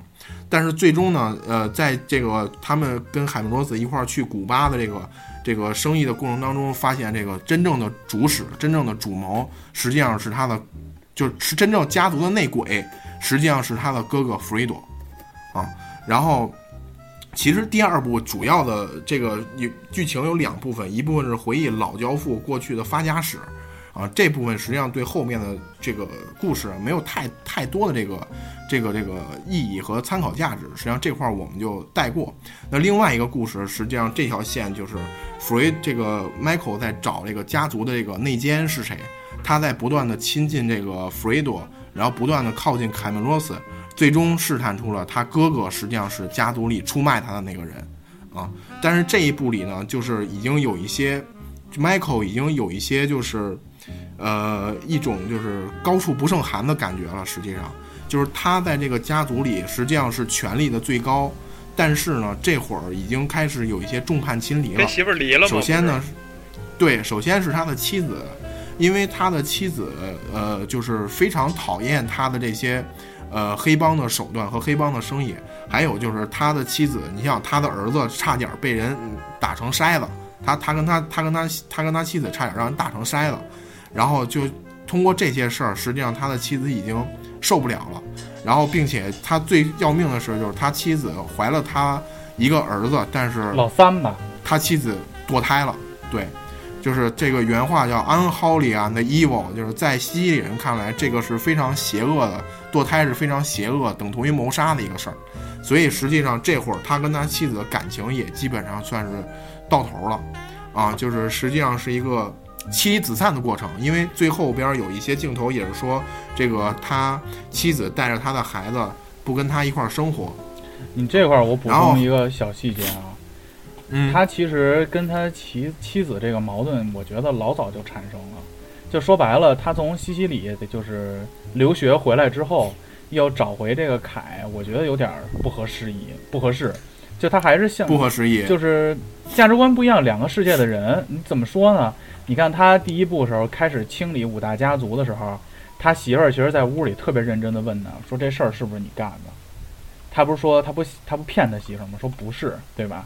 但是最终呢，呃，在这个他们跟海门罗斯一块儿去古巴的这个。这个生意的过程当中，发现这个真正的主使、真正的主谋，实际上是他的，就是真正家族的内鬼，实际上是他的哥哥弗瑞多，啊，然后，其实第二部主要的这个有剧情有两部分，一部分是回忆老教父过去的发家史。啊，这部分实际上对后面的这个故事没有太太多的这个这个这个意义和参考价值。实际上这块我们就带过。那另外一个故事，实际上这条线就是弗瑞这个 Michael 在找这个家族的这个内奸是谁，他在不断的亲近这个弗瑞多，然后不断的靠近凯门罗斯，最终试探出了他哥哥实际上是家族里出卖他的那个人。啊，但是这一部里呢，就是已经有一些 Michael 已经有一些就是。呃，一种就是高处不胜寒的感觉了。实际上，就是他在这个家族里实际上是权力的最高，但是呢，这会儿已经开始有一些众叛亲离了。跟媳妇儿离了首先呢，对，首先是他的妻子因为他的妻子呃就是非常讨厌他的这些呃黑帮的手段和黑帮的生意，还有就是他的妻子，你像他的儿子差点被人打成筛子，他他跟他他跟他他跟他妻子差点让人打成筛子，然后就通过这些事儿，实际上他的妻子已经受不了了，然后并且他最要命的是就是他妻子怀了他一个儿子，但是老三吧，他妻子堕胎了，对。就是这个原话叫 unholy and evil，就是在西西里人看来，这个是非常邪恶的，堕胎是非常邪恶，等同于谋杀的一个事儿。所以实际上这会儿他跟他妻子的感情也基本上算是到头了，啊，就是实际上是一个妻离子散的过程。因为最后边有一些镜头也是说，这个他妻子带着他的孩子不跟他一块儿生活。你这块儿我补充一个小细节啊。嗯，他其实跟他妻妻子这个矛盾，我觉得老早就产生了。就说白了，他从西西里就是留学回来之后，要找回这个凯，我觉得有点不合时宜，不合适。就他还是像不合时宜，就是价值观不一样，两个世界的人，你怎么说呢？你看他第一部的时候开始清理五大家族的时候，他媳妇儿其实在屋里特别认真的问他，说这事儿是不是你干的？他不是说他不他不骗他媳妇儿吗？说不是，对吧？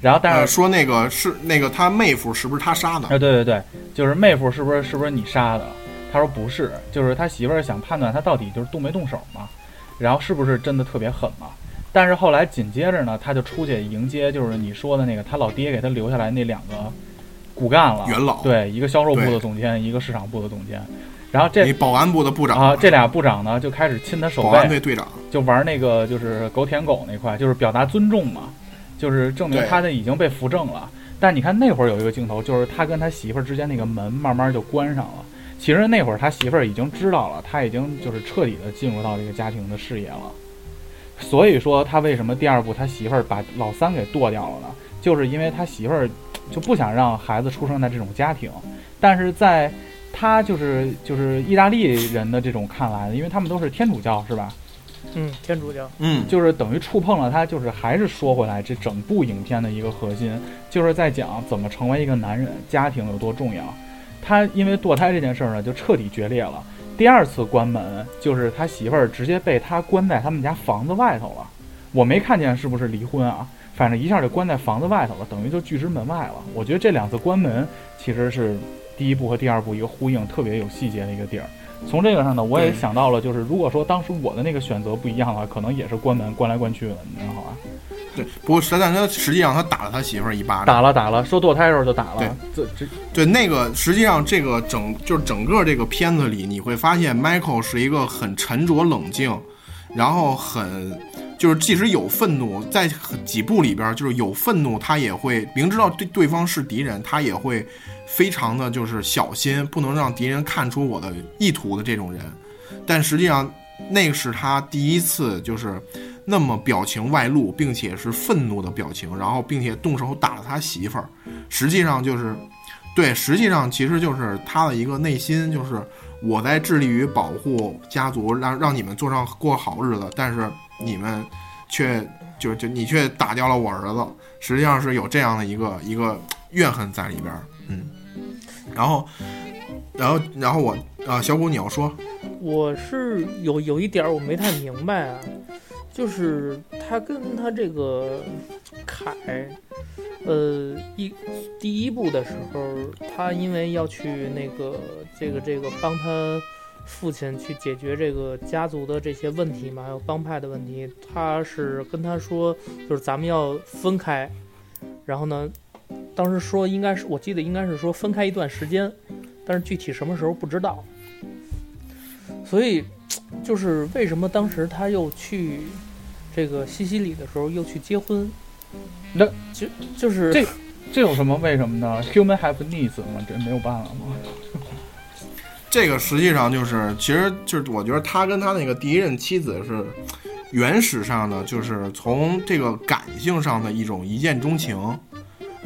然后，但是说那个是那个他妹夫是不是他杀的？哎，对对对，就是妹夫是不是是不是你杀的？他说不是，就是他媳妇儿想判断他到底就是动没动手嘛，然后是不是真的特别狠嘛？但是后来紧接着呢，他就出去迎接，就是你说的那个他老爹给他留下来那两个骨干了，元老，对，一个销售部的总监，一个市场部的总监，然后这保安部的部长。啊，这俩部长呢就开始亲他手背，保安队队长。就玩那个就是狗舔狗那块，就是表达尊重嘛。就是证明他的已经被扶正了，但你看那会儿有一个镜头，就是他跟他媳妇儿之间那个门慢慢就关上了。其实那会儿他媳妇儿已经知道了，他已经就是彻底的进入到这个家庭的视野了。所以说他为什么第二部他媳妇儿把老三给剁掉了呢？就是因为他媳妇儿就不想让孩子出生在这种家庭。但是在他就是就是意大利人的这种看来，因为他们都是天主教，是吧？嗯，天主教，嗯，就是等于触碰了他，就是还是说回来，这整部影片的一个核心，就是在讲怎么成为一个男人，家庭有多重要。他因为堕胎这件事儿呢，就彻底决裂了。第二次关门，就是他媳妇儿直接被他关在他们家房子外头了。我没看见是不是离婚啊，反正一下就关在房子外头了，等于就拒之门外了。我觉得这两次关门其实是第一部和第二部一个呼应，特别有细节的一个地儿。从这个上呢，我也想到了，就是如果说当时我的那个选择不一样的话，可能也是关门关来关去的，你知道吧？对，不过实但他实际上他打了他媳妇儿一巴掌，打了打了，说堕胎的时候就打了。对，这这对那个实际上这个整就是整个这个片子里，你会发现 Michael 是一个很沉着冷静，然后很就是即使有愤怒，在几部里边就是有愤怒，他也会明知道对对方是敌人，他也会。非常的就是小心，不能让敌人看出我的意图的这种人，但实际上那个是他第一次就是那么表情外露，并且是愤怒的表情，然后并且动手打了他媳妇儿。实际上就是对，实际上其实就是他的一个内心，就是我在致力于保护家族，让让你们坐上过好日子，但是你们却就就你却打掉了我儿子。实际上是有这样的一个一个怨恨在里边儿，嗯。然后，然后，然后我啊，小谷你要说，我是有有一点我没太明白啊，就是他跟他这个凯，呃，一第一部的时候，他因为要去那个这个这个帮他父亲去解决这个家族的这些问题嘛，还有帮派的问题，他是跟他说，就是咱们要分开，然后呢。当时说应该是，我记得应该是说分开一段时间，但是具体什么时候不知道。所以，就是为什么当时他又去这个西西里的时候又去结婚？那就就是这这有什么为什么呢？Human have needs 嘛，这没有办法吗？这个实际上就是，其实就是我觉得他跟他那个第一任妻子是原始上的，就是从这个感性上的一种一见钟情。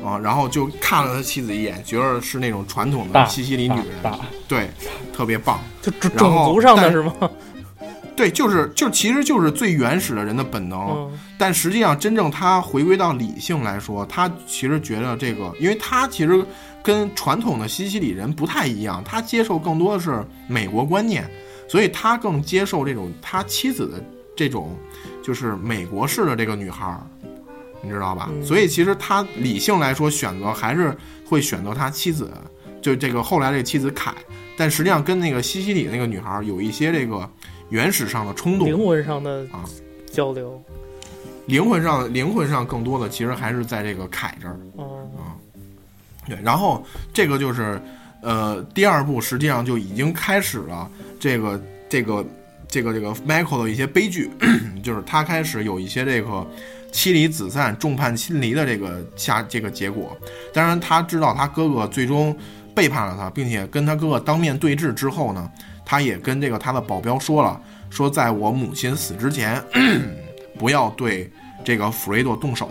啊，然后就看了他妻子一眼，觉得是那种传统的西西里女人，对，特别棒。就种种族上的是吗？对，就是就其实就是最原始的人的本能。嗯但实际上，真正他回归到理性来说，他其实觉得这个，因为他其实跟传统的西西里人不太一样，他接受更多的是美国观念，所以他更接受这种他妻子的这种就是美国式的这个女孩儿，你知道吧？嗯所以其实他理性来说，选择还是会选择他妻子，就这个后来这个妻子凯，但实际上跟那个西西里那个女孩儿有一些这个原始上的冲动，灵魂上的啊交流，灵魂上灵魂上更多的其实还是在这个凯这儿。嗯对，然后这个就是，呃，第二部实际上就已经开始了这个这个这个这个 Michael 的一些悲剧，就是他开始有一些这个妻离子散、众叛亲离的这个下这个结果。当然，他知道他哥哥最终背叛了他，并且跟他哥哥当面对质之后呢，他也跟这个他的保镖说了，说在我母亲死之前，不要对这个弗瑞多动手。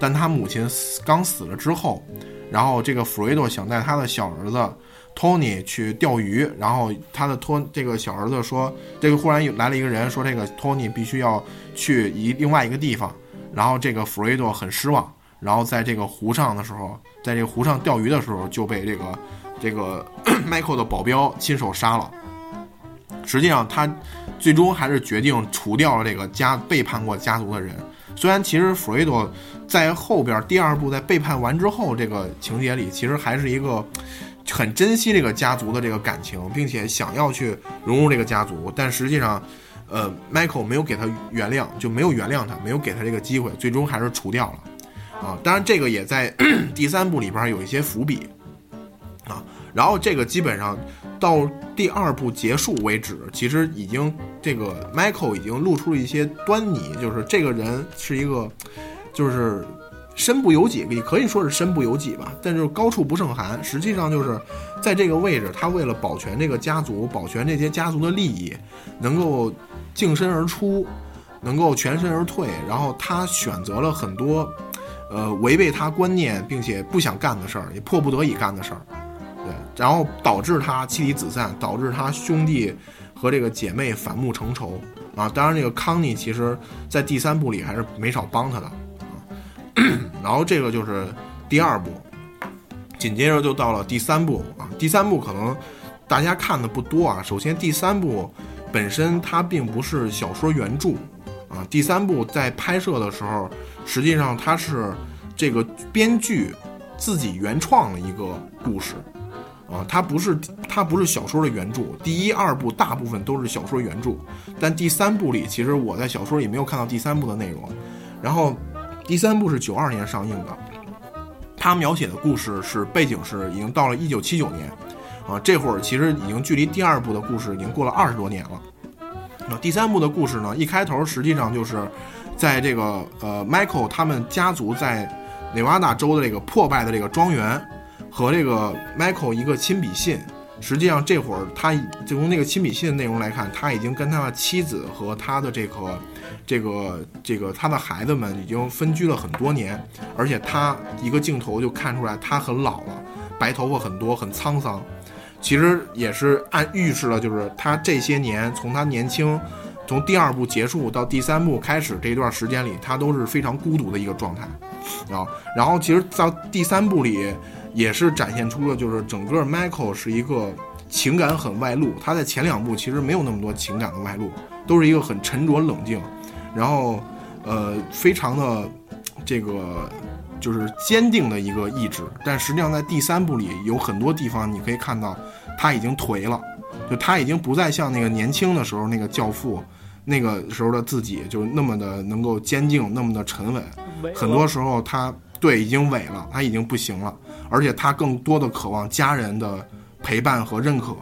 但他母亲死刚死了之后，然后这个弗瑞多想带他的小儿子托尼去钓鱼，然后他的托这个小儿子说，这个忽然有来了一个人说，这个托尼必须要去一另外一个地方，然后这个弗瑞多很失望，然后在这个湖上的时候，在这个湖上钓鱼的时候就被这个这个 Michael 的保镖亲手杀了。实际上，他最终还是决定除掉了这个家背叛过家族的人。虽然其实弗瑞多在后边第二部在背叛完之后，这个情节里其实还是一个很珍惜这个家族的这个感情，并且想要去融入这个家族，但实际上，呃，Michael 没有给他原谅，就没有原谅他，没有给他这个机会，最终还是除掉了。啊，当然这个也在 第三部里边有一些伏笔。啊，然后这个基本上到第二部结束为止，其实已经这个 Michael 已经露出了一些端倪，就是这个人是一个，就是身不由己，也可以说是身不由己吧，但就是高处不胜寒。实际上就是在这个位置，他为了保全这个家族，保全这些家族的利益，能够净身而出，能够全身而退，然后他选择了很多，呃，违背他观念并且不想干的事儿，也迫不得已干的事儿。对，然后导致他妻离子散，导致他兄弟和这个姐妹反目成仇啊。当然，这个康妮其实在第三部里还是没少帮他的。然后这个就是第二部，紧接着就到了第三部啊。第三部可能大家看的不多啊。首先，第三部本身它并不是小说原著啊。第三部在拍摄的时候，实际上它是这个编剧自己原创的一个故事。啊，它不是它不是小说的原著，第一、二部大部分都是小说原著，但第三部里其实我在小说里没有看到第三部的内容。然后第三部是九二年上映的，它描写的故事是背景是已经到了一九七九年，啊，这会儿其实已经距离第二部的故事已经过了二十多年了。那第三部的故事呢，一开头实际上就是在这个呃，Michael 他们家族在内华达州的这个破败的这个庄园。和这个 Michael 一个亲笔信，实际上这会儿他就从那个亲笔信的内容来看，他已经跟他的妻子和他的这个这个这个他的孩子们已经分居了很多年，而且他一个镜头就看出来他很老了，白头发很多，很沧桑。其实也是暗预示了，就是他这些年从他年轻，从第二部结束到第三部开始这段时间里，他都是非常孤独的一个状态啊。然后其实到第三部里。也是展现出了，就是整个 Michael 是一个情感很外露，他在前两部其实没有那么多情感的外露，都是一个很沉着冷静，然后呃非常的这个就是坚定的一个意志。但实际上在第三部里有很多地方你可以看到他已经颓了，就他已经不再像那个年轻的时候那个教父那个时候的自己，就那么的能够坚定，那么的沉稳。很多时候他对已经萎了，他已经不行了。而且他更多的渴望家人的陪伴和认可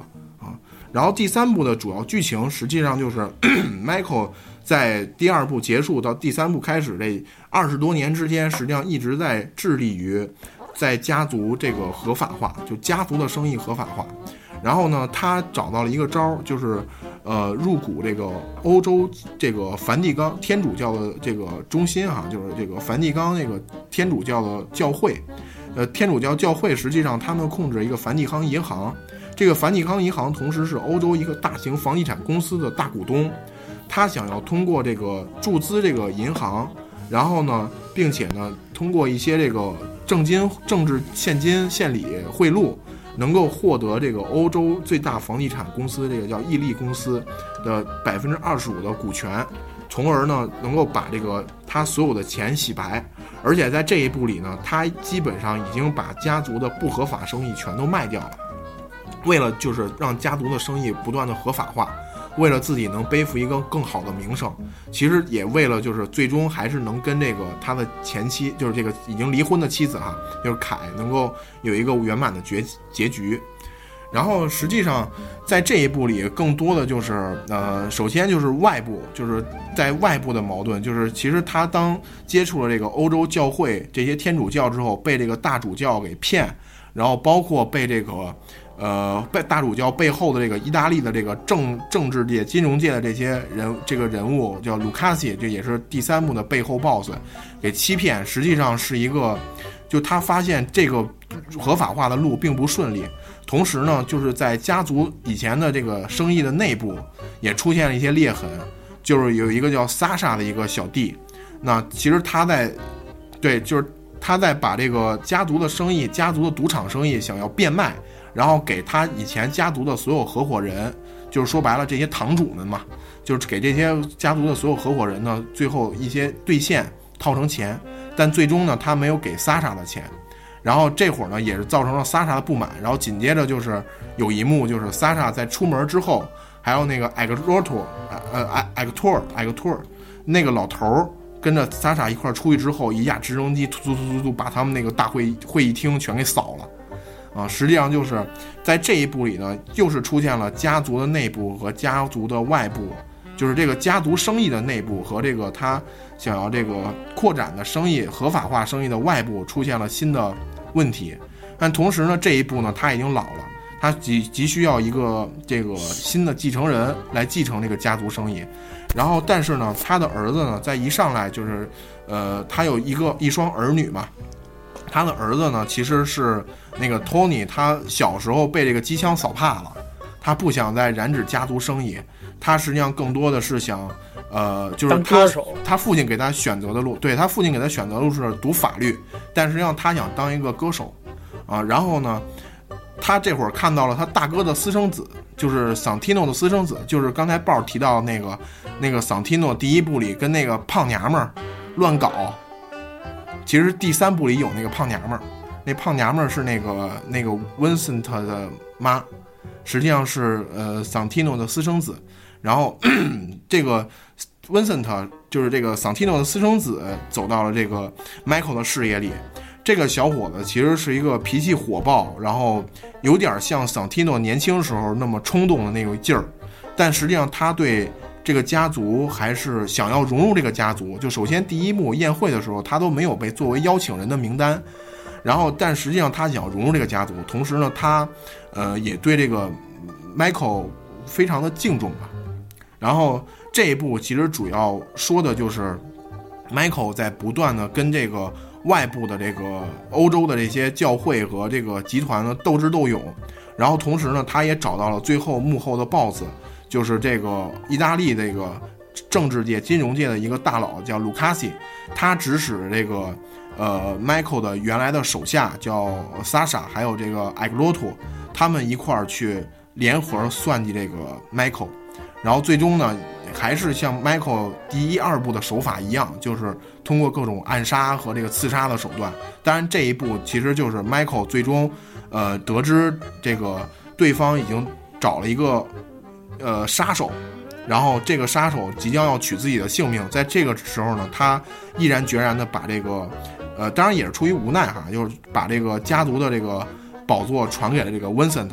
啊。然后第三部的主要剧情实际上就是 Michael 在第二部结束到第三部开始这二十多年之间，实际上一直在致力于在家族这个合法化，就家族的生意合法化。然后呢，他找到了一个招儿，就是呃入股这个欧洲这个梵蒂冈天主教的这个中心哈，就是这个梵蒂冈那个天主教的教会。呃，天主教教会实际上他们控制一个梵蒂冈银行，这个梵蒂冈银行同时是欧洲一个大型房地产公司的大股东，他想要通过这个注资这个银行，然后呢，并且呢，通过一些这个政金、政治现金献礼贿赂，能够获得这个欧洲最大房地产公司这个叫易利公司的百分之二十五的股权，从而呢，能够把这个他所有的钱洗白。而且在这一步里呢，他基本上已经把家族的不合法生意全都卖掉了，为了就是让家族的生意不断的合法化，为了自己能背负一个更好的名声，其实也为了就是最终还是能跟这个他的前妻，就是这个已经离婚的妻子哈，就是凯能够有一个圆满的结结局。然后实际上，在这一步里，更多的就是呃，首先就是外部，就是在外部的矛盾，就是其实他当接触了这个欧洲教会这些天主教之后，被这个大主教给骗，然后包括被这个呃被大主教背后的这个意大利的这个政政治界、金融界的这些人这个人物叫卢卡西，这也是第三部的背后 boss，给欺骗，实际上是一个，就他发现这个合法化的路并不顺利。同时呢，就是在家族以前的这个生意的内部，也出现了一些裂痕。就是有一个叫萨莎的一个小弟，那其实他在，对，就是他在把这个家族的生意、家族的赌场生意想要变卖，然后给他以前家族的所有合伙人，就是说白了这些堂主们嘛，就是给这些家族的所有合伙人呢，最后一些兑现套成钱，但最终呢，他没有给萨莎的钱。然后这会儿呢，也是造成了萨莎的不满。然后紧接着就是有一幕，就是萨莎在出门之后，还有那个艾格罗托，呃，艾艾格托尔，艾格托尔，那个老头儿跟着萨莎一块儿出去之后，一架直升机突突突突突把他们那个大会会议厅全给扫了。啊，实际上就是在这一步里呢，又是出现了家族的内部和家族的外部，就是这个家族生意的内部和这个他想要这个扩展的生意、合法化生意的外部出现了新的。问题，但同时呢，这一步呢，他已经老了，他急急需要一个这个新的继承人来继承这个家族生意。然后，但是呢，他的儿子呢，在一上来就是，呃，他有一个一双儿女嘛，他的儿子呢，其实是那个托尼，他小时候被这个机枪扫怕了，他不想再染指家族生意，他实际上更多的是想。呃，就是他他父亲给他选择的路，对他父亲给他选择的路是读法律，但实际上他想当一个歌手，啊，然后呢，他这会儿看到了他大哥的私生子，就是桑提诺的私生子，就是刚才豹提到那个那个桑提诺第一部里跟那个胖娘们儿乱搞，其实第三部里有那个胖娘们儿，那胖娘们儿是那个那个 Vincent 的妈，实际上是呃桑提诺的私生子，然后 这个。Vincent 就是这个桑提诺的私生子，走到了这个 Michael 的视野里。这个小伙子其实是一个脾气火爆，然后有点像桑提诺年轻时候那么冲动的那个劲儿。但实际上，他对这个家族还是想要融入这个家族。就首先第一幕宴会的时候，他都没有被作为邀请人的名单。然后，但实际上他想要融入这个家族，同时呢，他呃也对这个 Michael 非常的敬重吧。然后。这一部其实主要说的就是，Michael 在不断的跟这个外部的这个欧洲的这些教会和这个集团呢斗智斗勇，然后同时呢，他也找到了最后幕后的 BOSS，就是这个意大利这个政治界、金融界的一个大佬叫卢卡西，他指使这个呃 Michael 的原来的手下叫 Sasha，还有这个艾格罗托，他们一块儿去联合算计这个 Michael，然后最终呢。还是像 Michael 第一、二部的手法一样，就是通过各种暗杀和这个刺杀的手段。当然，这一步其实就是 Michael 最终，呃，得知这个对方已经找了一个呃杀手，然后这个杀手即将要取自己的性命。在这个时候呢，他毅然决然的把这个，呃，当然也是出于无奈哈，就是把这个家族的这个宝座传给了这个 Vincent。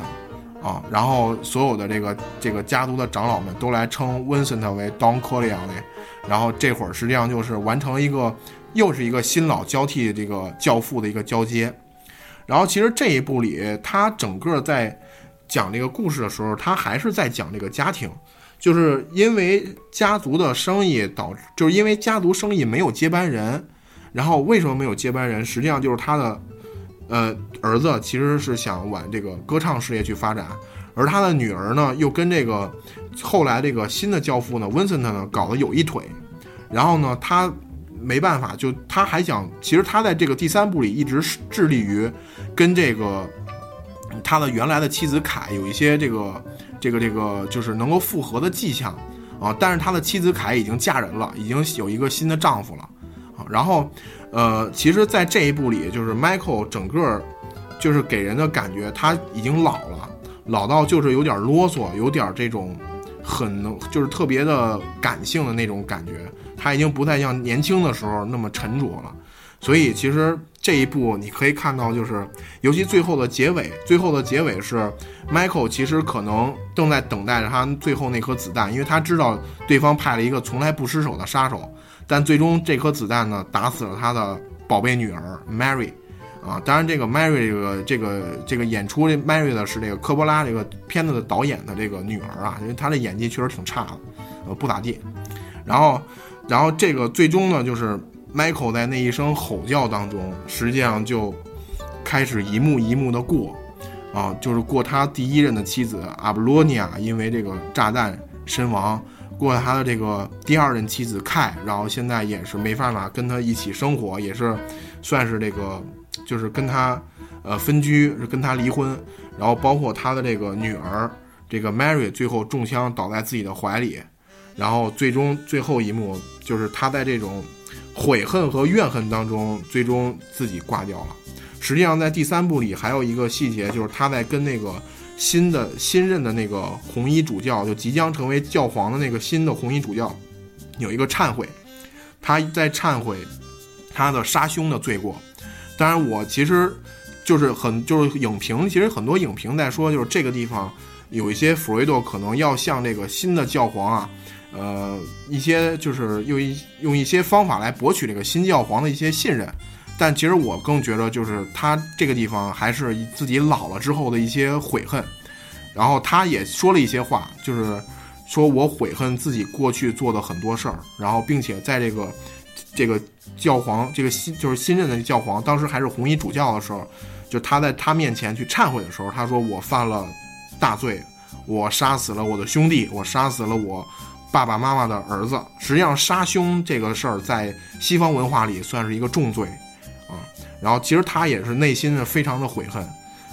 啊，然后所有的这个这个家族的长老们都来称温森特为 Don Corleone，然后这会儿实际上就是完成一个又是一个新老交替这个教父的一个交接。然后其实这一部里，他整个在讲这个故事的时候，他还是在讲这个家庭，就是因为家族的生意导致，就是因为家族生意没有接班人，然后为什么没有接班人？实际上就是他的。呃，儿子其实是想往这个歌唱事业去发展，而他的女儿呢，又跟这个后来这个新的教父呢，温森特呢，搞得有一腿。然后呢，他没办法，就他还想，其实他在这个第三部里一直致力于跟这个他的原来的妻子凯有一些这个这个这个就是能够复合的迹象啊。但是他的妻子凯已经嫁人了，已经有一个新的丈夫了啊。然后，呃，其实，在这一部里，就是 Michael 整个就是给人的感觉他已经老了，老到就是有点啰嗦，有点这种很就是特别的感性的那种感觉。他已经不再像年轻的时候那么沉着了，所以其实这一部你可以看到，就是尤其最后的结尾，最后的结尾是 Michael 其实可能正在等待着他最后那颗子弹，因为他知道对方派了一个从来不失手的杀手，但最终这颗子弹呢打死了他的宝贝女儿 Mary，啊，当然这个 Mary 这个这个这个演出这 Mary 的是这个科波拉这个片子的导演的这个女儿啊，因为她的演技确实挺差的，呃，不咋地，然后。然后这个最终呢，就是 Michael 在那一声吼叫当中，实际上就开始一幕一幕的过，啊，就是过他第一任的妻子阿布罗尼亚因为这个炸弹身亡，过他的这个第二任妻子凯，然后现在也是没办法跟他一起生活，也是算是这个就是跟他呃分居，是跟他离婚，然后包括他的这个女儿这个 Mary 最后中枪倒在自己的怀里。然后最终最后一幕就是他在这种悔恨和怨恨当中，最终自己挂掉了。实际上，在第三部里还有一个细节，就是他在跟那个新的新任的那个红衣主教，就即将成为教皇的那个新的红衣主教，有一个忏悔。他在忏悔他的杀兄的罪过。当然，我其实就是很就是影评，其实很多影评在说，就是这个地方有一些弗瑞多可能要向这个新的教皇啊。呃，一些就是用一用一些方法来博取这个新教皇的一些信任，但其实我更觉得就是他这个地方还是自己老了之后的一些悔恨，然后他也说了一些话，就是说我悔恨自己过去做的很多事儿，然后并且在这个这个教皇这个新就是新任的教皇当时还是红衣主教的时候，就他在他面前去忏悔的时候，他说我犯了大罪，我杀死了我的兄弟，我杀死了我。爸爸妈妈的儿子，实际上杀兄这个事儿在西方文化里算是一个重罪，然后其实他也是内心非常的悔恨，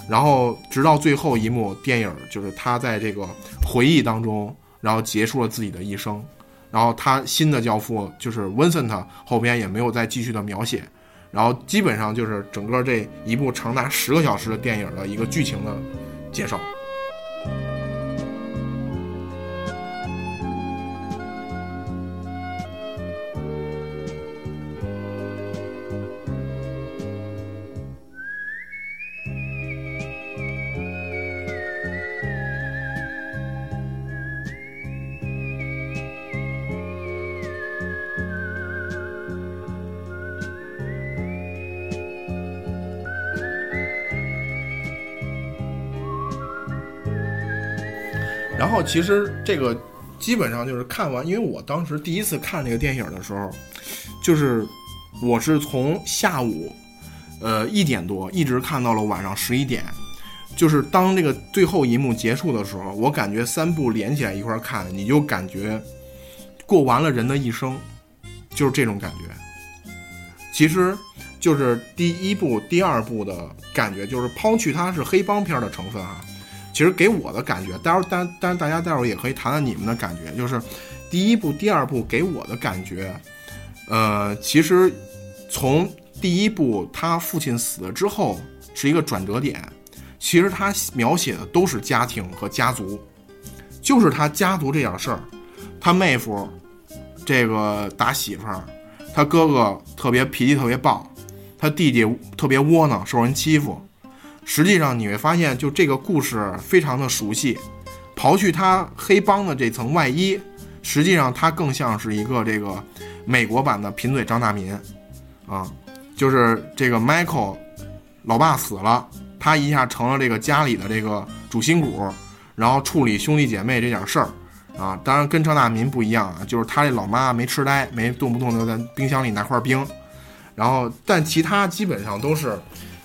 然后直到最后一幕电影，就是他在这个回忆当中，然后结束了自己的一生，然后他新的教父就是 Vincent 后边也没有再继续的描写，然后基本上就是整个这一部长达十个小时的电影的一个剧情的介绍。其实这个基本上就是看完，因为我当时第一次看这个电影的时候，就是我是从下午呃一点多一直看到了晚上十一点，就是当这个最后一幕结束的时候，我感觉三部连起来一块看，你就感觉过完了人的一生，就是这种感觉。其实就是第一部、第二部的感觉，就是抛去它是黑帮片的成分啊。其实给我的感觉，待会儿当当然大家待会儿也可以谈谈你们的感觉，就是第一部、第二部给我的感觉，呃，其实从第一部他父亲死了之后是一个转折点，其实他描写的都是家庭和家族，就是他家族这点事儿，他妹夫这个打媳妇儿，他哥哥特别脾气特别暴，他弟弟特别窝囊，受人欺负。实际上你会发现，就这个故事非常的熟悉，刨去他黑帮的这层外衣，实际上他更像是一个这个美国版的贫嘴张大民，啊，就是这个 Michael，老爸死了，他一下成了这个家里的这个主心骨，然后处理兄弟姐妹这点事儿，啊，当然跟张大民不一样啊，就是他这老妈没痴呆，没动不动就在冰箱里拿块冰，然后但其他基本上都是。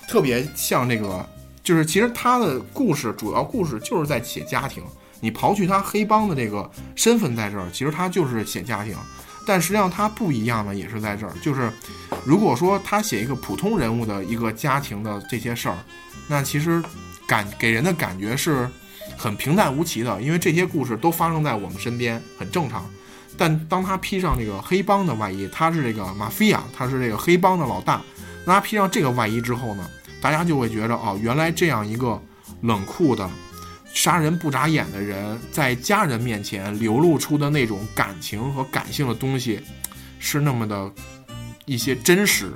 特别像这个就是其实他的故事主要故事就是在写家庭。你刨去他黑帮的这个身份在这儿，其实他就是写家庭。但实际上他不一样的也是在这儿，就是如果说他写一个普通人物的一个家庭的这些事儿，那其实感给人的感觉是很平淡无奇的，因为这些故事都发生在我们身边，很正常。但当他披上这个黑帮的外衣，他是这个马菲亚，他是这个黑帮的老大，那他披上这个外衣之后呢，大家就会觉得哦，原来这样一个冷酷的。杀人不眨眼的人，在家人面前流露出的那种感情和感性的东西，是那么的一些真实，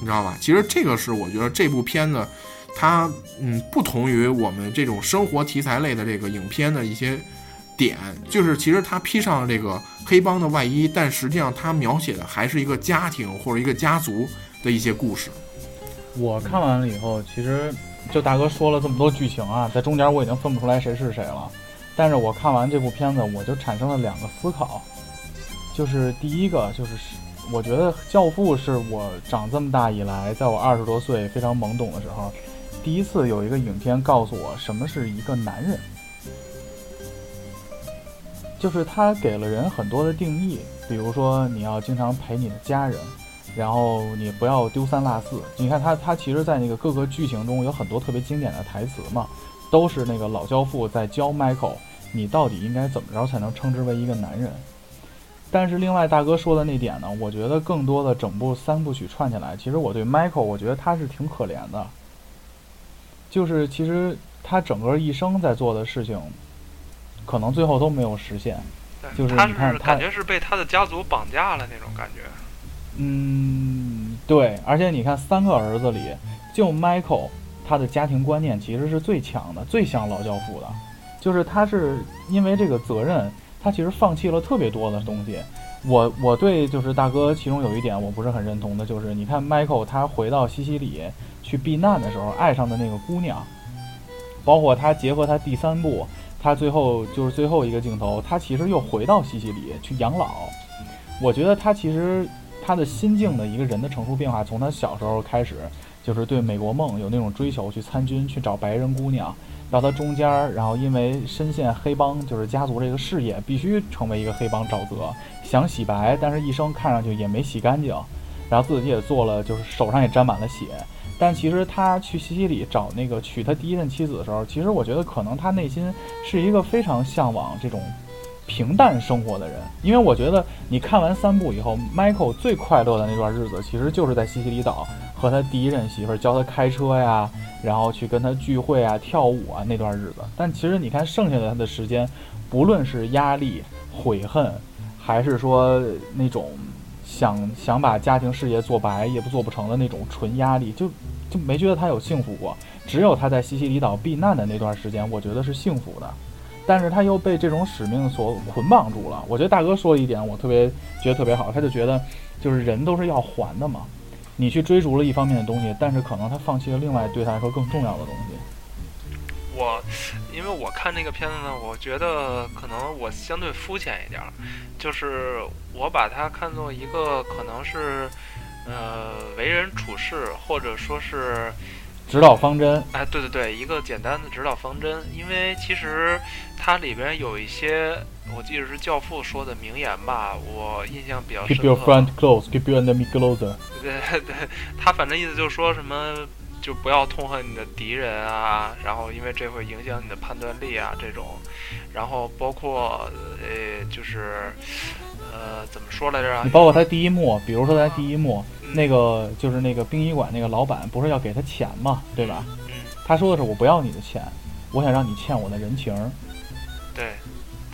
你知道吧？其实这个是我觉得这部片子，它嗯不同于我们这种生活题材类的这个影片的一些点，就是其实它披上了这个黑帮的外衣，但实际上它描写的还是一个家庭或者一个家族的一些故事。我看完了以后，其实。就大哥说了这么多剧情啊，在中间我已经分不出来谁是谁了。但是我看完这部片子，我就产生了两个思考，就是第一个就是，我觉得《教父》是我长这么大以来，在我二十多岁非常懵懂的时候，第一次有一个影片告诉我什么是一个男人，就是他给了人很多的定义，比如说你要经常陪你的家人。然后你不要丢三落四。你看他，他其实，在那个各个剧情中有很多特别经典的台词嘛，都是那个老教父在教 Michael，你到底应该怎么着才能称之为一个男人。但是另外大哥说的那点呢，我觉得更多的整部三部曲串起来，其实我对 Michael，我觉得他是挺可怜的。就是其实他整个一生在做的事情，可能最后都没有实现。就是他感觉是被他的家族绑架了那种感觉。嗯，对，而且你看，三个儿子里，就 Michael，他的家庭观念其实是最强的，最像老教父的，就是他是因为这个责任，他其实放弃了特别多的东西。我我对就是大哥其中有一点我不是很认同的，就是你看 Michael 他回到西西里去避难的时候，爱上的那个姑娘，包括他结合他第三部，他最后就是最后一个镜头，他其实又回到西西里去养老。我觉得他其实。他的心境的一个人的成熟变化，从他小时候开始，就是对美国梦有那种追求，去参军，去找白人姑娘，到他中间，然后因为深陷黑帮，就是家族这个事业，必须成为一个黑帮沼泽，想洗白，但是一生看上去也没洗干净，然后自己也做了，就是手上也沾满了血。但其实他去西西里找那个娶他第一任妻子的时候，其实我觉得可能他内心是一个非常向往这种。平淡生活的人，因为我觉得你看完三部以后，Michael 最快乐的那段日子，其实就是在西西里岛和他第一任媳妇教他开车呀，然后去跟他聚会啊、跳舞啊那段日子。但其实你看剩下的他的时间，不论是压力、悔恨，还是说那种想想把家庭事业做白也不做不成的那种纯压力，就就没觉得他有幸福过。只有他在西西里岛避难的那段时间，我觉得是幸福的。但是他又被这种使命所捆绑住了。我觉得大哥说了一点，我特别觉得特别好。他就觉得，就是人都是要还的嘛。你去追逐了一方面的东西，但是可能他放弃了另外对他来说更重要的东西。我，因为我看那个片子呢，我觉得可能我相对肤浅一点，就是我把它看作一个可能是，呃，为人处事或者说是。指导方针，哎，对对对，一个简单的指导方针。因为其实它里边有一些，我记得是教父说的名言吧，我印象比较深刻。Keep your friend close, keep your enemy closer。对对，他反正意思就是说什么，就不要痛恨你的敌人啊，然后因为这会影响你的判断力啊，这种。然后包括呃，就是呃，怎么说来着？你包括他第一幕，比如说他第一幕。那个就是那个殡仪馆那个老板，不是要给他钱嘛，对吧？嗯。他说的是我不要你的钱，我想让你欠我的人情。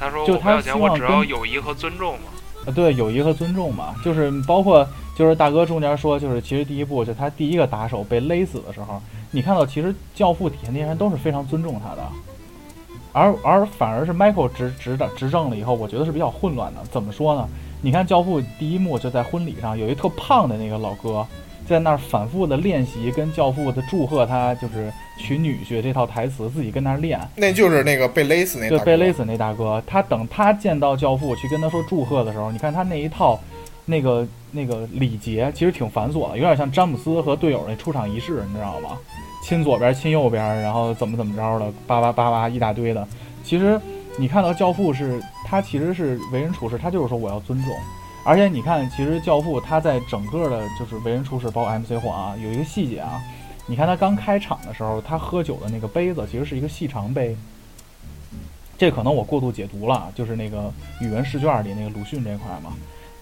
对，他说就他希望只要友谊和尊重嘛。啊，对，友谊和尊重嘛，就是包括就是大哥中间说，就是其实第一部就他第一个打手被勒死的时候，你看到其实教父底下那些人都是非常尊重他的，而而反而是 Michael 执执的执政了以后，我觉得是比较混乱的。怎么说呢？你看《教父》第一幕就在婚礼上，有一特胖的那个老哥，在那儿反复的练习跟教父的祝贺他就是娶女婿这套台词，自己跟那儿练。那就是那个被勒死那对被勒死那大哥。他等他见到教父去跟他说祝贺的时候，你看他那一套那个那个礼节其实挺繁琐的，有点像詹姆斯和队友那出场仪式，你知道吗？亲左边，亲右边，然后怎么怎么着的，叭叭叭叭一大堆的。其实你看到教父是，他其实是为人处事，他就是说我要尊重。而且你看，其实教父他在整个的，就是为人处事，包括 MC 黄啊，有一个细节啊，你看他刚开场的时候，他喝酒的那个杯子其实是一个细长杯。这可能我过度解读了，就是那个语文试卷里那个鲁迅这块嘛。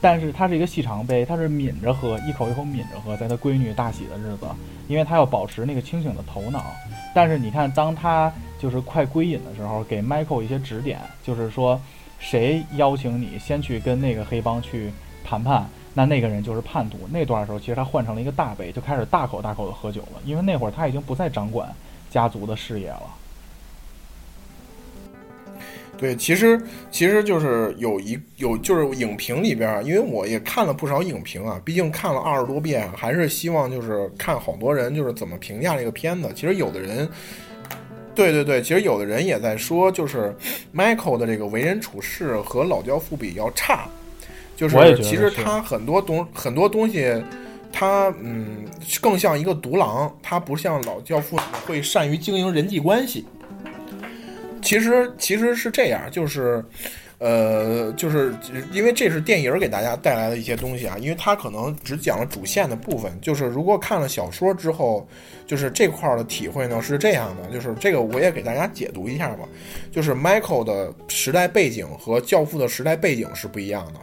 但是它是一个细长杯，他是抿着喝，一口一口抿着喝，在他闺女大喜的日子，因为他要保持那个清醒的头脑。但是你看，当他就是快归隐的时候，给 Michael 一些指点，就是说，谁邀请你先去跟那个黑帮去谈判，那那个人就是叛徒。那段的时候，其实他换成了一个大杯，就开始大口大口的喝酒了，因为那会儿他已经不再掌管家族的事业了。对，其实其实就是有一有就是影评里边，因为我也看了不少影评啊，毕竟看了二十多遍，还是希望就是看好多人就是怎么评价这个片子。其实有的人，对对对，其实有的人也在说，就是 Michael 的这个为人处事和老教父比较差，就是其实他很多东很多东西，他嗯更像一个独狼，他不像老教父会善于经营人际关系。其实其实是这样，就是，呃，就是因为这是电影给大家带来的一些东西啊，因为它可能只讲了主线的部分。就是如果看了小说之后，就是这块的体会呢是这样的，就是这个我也给大家解读一下吧。就是 Michael 的时代背景和教父的时代背景是不一样的。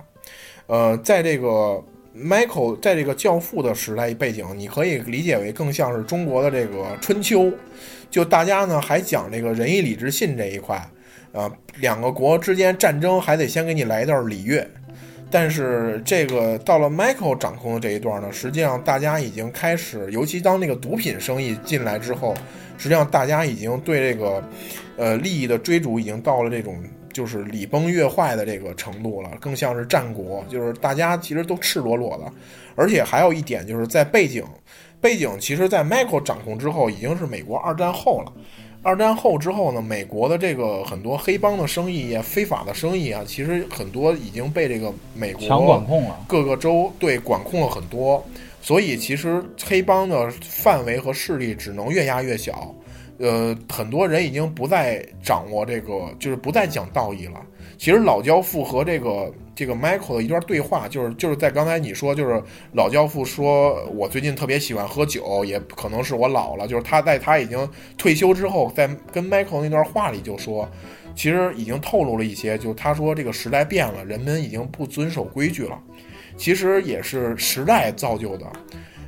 呃，在这个 Michael 在这个教父的时代背景，你可以理解为更像是中国的这个春秋。就大家呢还讲这个仁义礼智信这一块，啊，两个国之间战争还得先给你来一段礼乐，但是这个到了 Michael 掌控的这一段呢，实际上大家已经开始，尤其当那个毒品生意进来之后，实际上大家已经对这个，呃，利益的追逐已经到了这种就是礼崩乐坏的这个程度了，更像是战国，就是大家其实都赤裸裸的，而且还有一点就是在背景。背景其实，在 Michael 掌控之后，已经是美国二战后了。二战后之后呢，美国的这个很多黑帮的生意、非法的生意啊，其实很多已经被这个美国强管控了，各个州对管控了很多。所以，其实黑帮的范围和势力只能越压越小。呃，很多人已经不再掌握这个，就是不再讲道义了。其实老教父和这个这个 Michael 的一段对话，就是就是在刚才你说，就是老教父说，我最近特别喜欢喝酒，也可能是我老了。就是他在他已经退休之后，在跟 Michael 那段话里就说，其实已经透露了一些，就是他说这个时代变了，人们已经不遵守规矩了。其实也是时代造就的。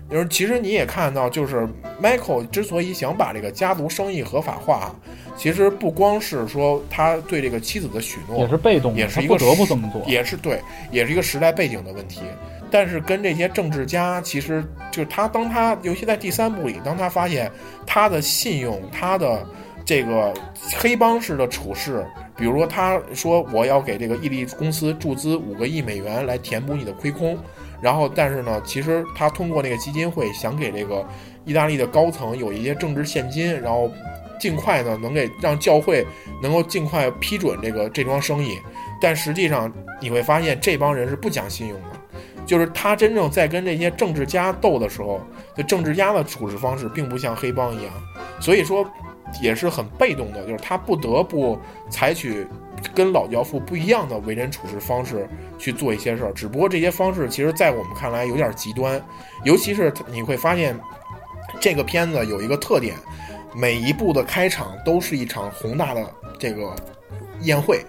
就是其实你也看到，就是 Michael 之所以想把这个家族生意合法化。其实不光是说他对这个妻子的许诺，也是被动，也是一个不得不这么做，也是对，也是一个时代背景的问题。但是跟这些政治家，其实就是他当他尤其在第三部里，当他发现他的信用，他的这个黑帮式的处事，比如说他说我要给这个伊利公司注资五个亿美元来填补你的亏空，然后但是呢，其实他通过那个基金会想给这个意大利的高层有一些政治现金，然后。尽快呢，能给让教会能够尽快批准这个这桩生意，但实际上你会发现这帮人是不讲信用的，就是他真正在跟这些政治家斗的时候，这政治家的处事方式并不像黑帮一样，所以说也是很被动的，就是他不得不采取跟老教父不一样的为人处事方式去做一些事儿，只不过这些方式其实在我们看来有点极端，尤其是你会发现这个片子有一个特点。每一部的开场都是一场宏大的这个宴会，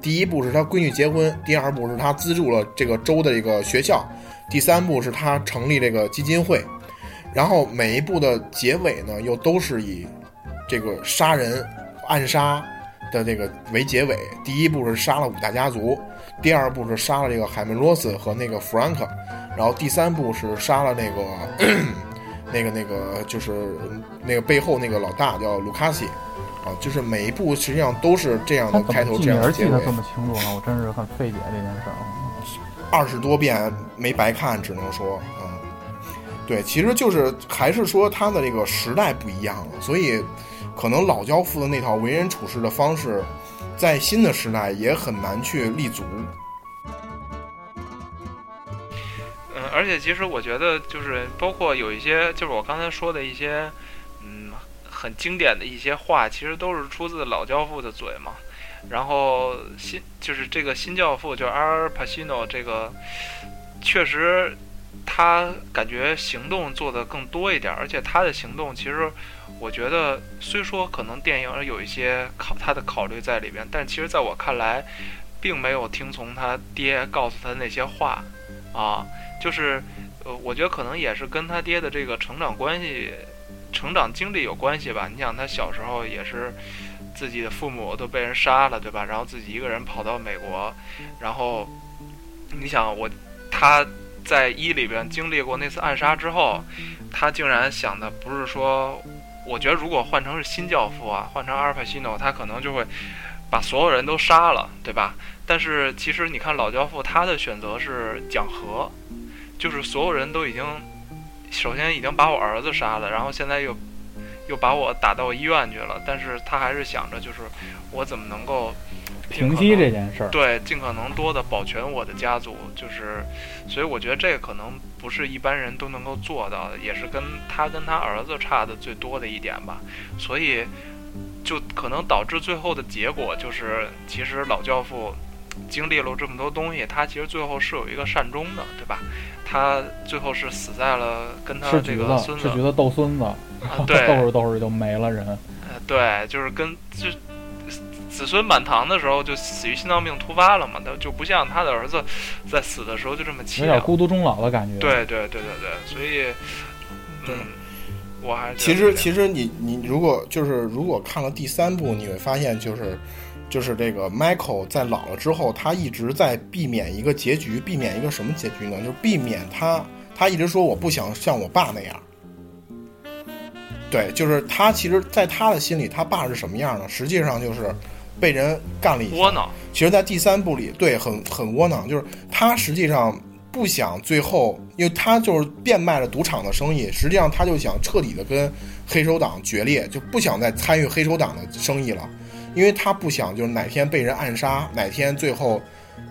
第一部是他闺女结婚，第二部是他资助了这个州的这个学校，第三部是他成立这个基金会，然后每一部的结尾呢，又都是以这个杀人暗杀的这个为结尾。第一部是杀了五大家族，第二部是杀了这个海门罗斯和那个弗兰克，然后第三部是杀了那个。那个那个就是那个背后那个老大叫卢卡西，啊，就是每一部实际上都是这样的开头，这样的结尾。记得这么清楚啊？我真是很费解这件事儿。二十多遍没白看，只能说，嗯，对，其实就是还是说他的这个时代不一样了，所以可能老教父的那套为人处事的方式，在新的时代也很难去立足。嗯而且其实我觉得就是包括有一些，就是我刚才说的一些，嗯，很经典的一些话，其实都是出自老教父的嘴嘛。然后新就是这个新教父，就阿尔帕西诺，这个确实他感觉行动做的更多一点，而且他的行动其实我觉得虽说可能电影有一些考他的考虑在里边，但其实在我看来，并没有听从他爹告诉他那些话啊，就是呃，我觉得可能也是跟他爹的这个成长关系、成长经历有关系吧。你想他小时候也是。自己的父母都被人杀了，对吧？然后自己一个人跑到美国，然后你想我，他在一里边经历过那次暗杀之后，他竟然想的不是说，我觉得如果换成是新教父啊，换成阿尔帕西诺，他可能就会把所有人都杀了，对吧？但是其实你看老教父，他的选择是讲和，就是所有人都已经首先已经把我儿子杀了，然后现在又。又把我打到医院去了，但是他还是想着，就是我怎么能够平息这件事儿？对，尽可能多的保全我的家族，就是，所以我觉得这个可能不是一般人都能够做到的，也是跟他跟他儿子差的最多的一点吧。所以，就可能导致最后的结果就是，其实老教父经历了这么多东西，他其实最后是有一个善终的，对吧？他最后是死在了跟他这个孙子，是觉得逗孙子。啊对，斗着斗着就没了人。呃，对，就是跟就子孙满堂的时候就死于心脏病突发了嘛，他就不像他的儿子在死的时候就这么凄凉，有点孤独终老的感觉。对对对对对，所以，嗯，我还其实其实你你如果就是如果看了第三部，你会发现就是就是这个 Michael 在老了之后，他一直在避免一个结局，避免一个什么结局呢？就是避免他他一直说我不想像我爸那样。对，就是他。其实，在他的心里，他爸是什么样呢？实际上就是被人干了一窝囊。其实，在第三部里，对，很很窝囊。就是他实际上不想最后，因为他就是变卖了赌场的生意，实际上他就想彻底的跟黑手党决裂，就不想再参与黑手党的生意了，因为他不想就是哪天被人暗杀，哪天最后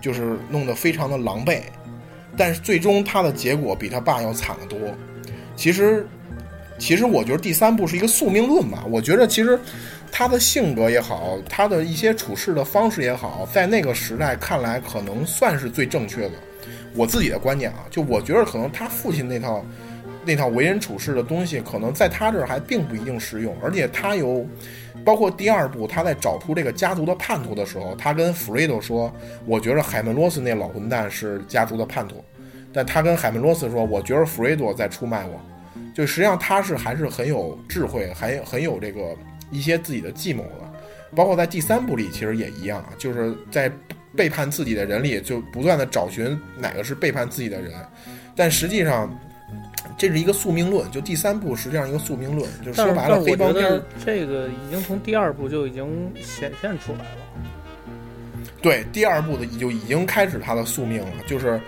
就是弄得非常的狼狈。但是最终他的结果比他爸要惨得多。其实。其实我觉得第三部是一个宿命论吧。我觉得其实他的性格也好，他的一些处事的方式也好，在那个时代看来可能算是最正确的。我自己的观点啊，就我觉得可能他父亲那套那套为人处事的东西，可能在他这儿还并不一定适用。而且他有，包括第二部他在找出这个家族的叛徒的时候，他跟弗瑞多说：“我觉得海门罗斯那老混蛋是家族的叛徒。”但他跟海门罗斯说：“我觉得弗瑞多在出卖我。”就实际上他是还是很有智慧，还很有这个一些自己的计谋了，包括在第三部里其实也一样，就是在背叛自己的人里就不断的找寻哪个是背叛自己的人，但实际上这是一个宿命论，就第三部实际上一个宿命论，就说白了黑帮片这个已经从第二部就已经显现出来了。对，第二部的就已经开始他的宿命了，就是。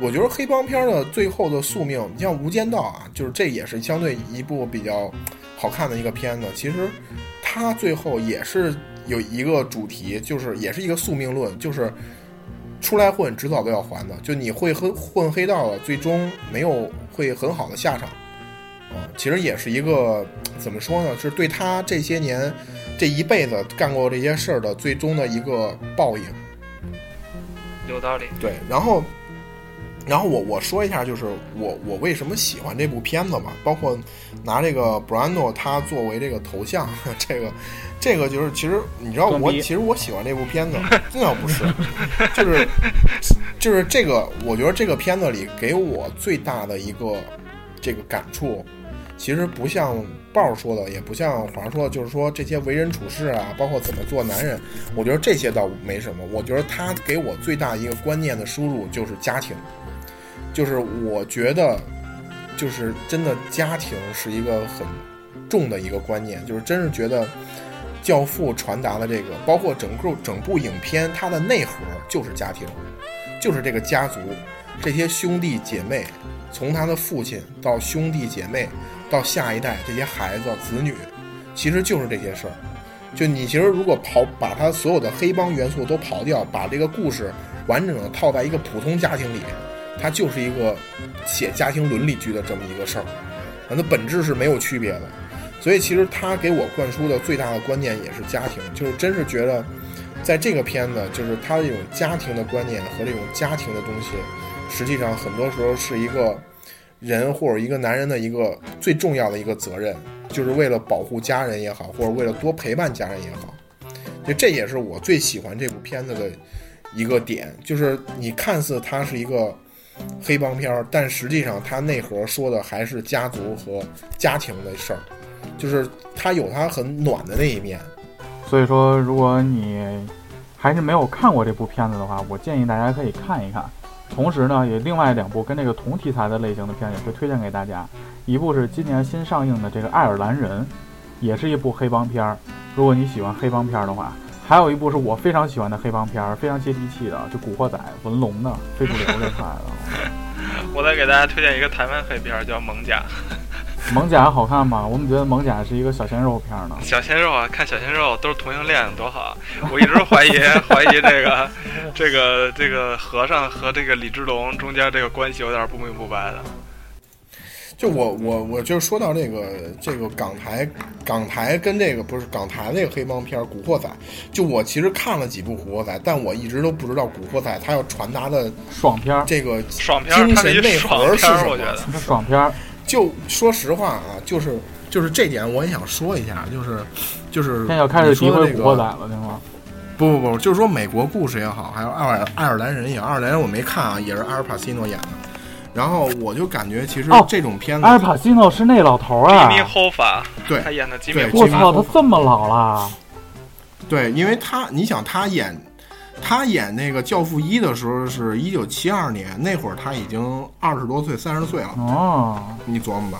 我觉得黑帮片的最后的宿命，你像《无间道》啊，就是这也是相对一部比较好看的一个片子。其实它最后也是有一个主题，就是也是一个宿命论，就是出来混迟早都要还的。就你会混混黑道了，最终没有会很好的下场。啊，其实也是一个怎么说呢？是对他这些年这一辈子干过这些事儿的最终的一个报应。有道理。对，然后。然后我我说一下，就是我我为什么喜欢这部片子嘛？包括拿这个 Brando 他作为这个头像，这个这个就是其实你知道我其实我喜欢这部片子，那倒不是，就是就是这个，我觉得这个片子里给我最大的一个这个感触，其实不像豹说的，也不像华说的，就是说这些为人处事啊，包括怎么做男人，我觉得这些倒没什么。我觉得他给我最大一个观念的输入就是家庭。就是我觉得，就是真的家庭是一个很重的一个观念，就是真是觉得《教父》传达的这个，包括整个整部影片，它的内核就是家庭，就是这个家族，这些兄弟姐妹，从他的父亲到兄弟姐妹，到下一代这些孩子子女，其实就是这些事儿。就你其实如果刨把他所有的黑帮元素都刨掉，把这个故事完整的套在一个普通家庭里。它就是一个写家庭伦理剧的这么一个事儿，那本质是没有区别的。所以其实他给我灌输的最大的观念也是家庭，就是真是觉得，在这个片子，就是他这种家庭的观念和这种家庭的东西，实际上很多时候是一个人或者一个男人的一个最重要的一个责任，就是为了保护家人也好，或者为了多陪伴家人也好，就这也是我最喜欢这部片子的一个点，就是你看似它是一个黑帮片儿，但实际上它内核说的还是家族和家庭的事儿。就是它有它很暖的那一面，所以说，如果你还是没有看过这部片子的话，我建议大家可以看一看。同时呢，也另外两部跟这个同题材的类型的片也会推荐给大家。一部是今年新上映的这个《爱尔兰人》，也是一部黑帮片儿。如果你喜欢黑帮片儿的话，还有一部是我非常喜欢的黑帮片儿，非常接地气的，就《古惑仔》文龙的非主流这块的。我再给大家推荐一个台湾黑片儿，叫《猛甲》。猛甲好看吗？我们觉得猛甲是一个小鲜肉片呢。小鲜肉啊，看小鲜肉都是同性恋，多好！我一直怀疑 怀疑这个这个这个和尚和这个李志龙中间这个关系有点不明不白的。就我我我就说到这个这个港台港台跟这个不是港台那个黑帮片《古惑仔》，就我其实看了几部《古惑仔》，但我一直都不知道《古惑仔》它要传达的爽片这个爽片精神内核是什么？爽片。就说实话啊，就是就是这点我也想说一下，就是就是现在要开始诋毁古惑仔了，对吗？不不不，就是说美国故事也好，还有爱尔爱尔兰人也，爱尔兰人我没看啊，也是阿尔帕西诺演的。然后我就感觉其实这种片子，阿尔帕西诺是那老头啊，吉米·霍法，对，他演的吉米。我操，他这么老了？对，因为他你想他演他演那个《教父一》的时候是一九七二年，那会儿他已经二十多岁，三十岁了。哦，你琢磨吧。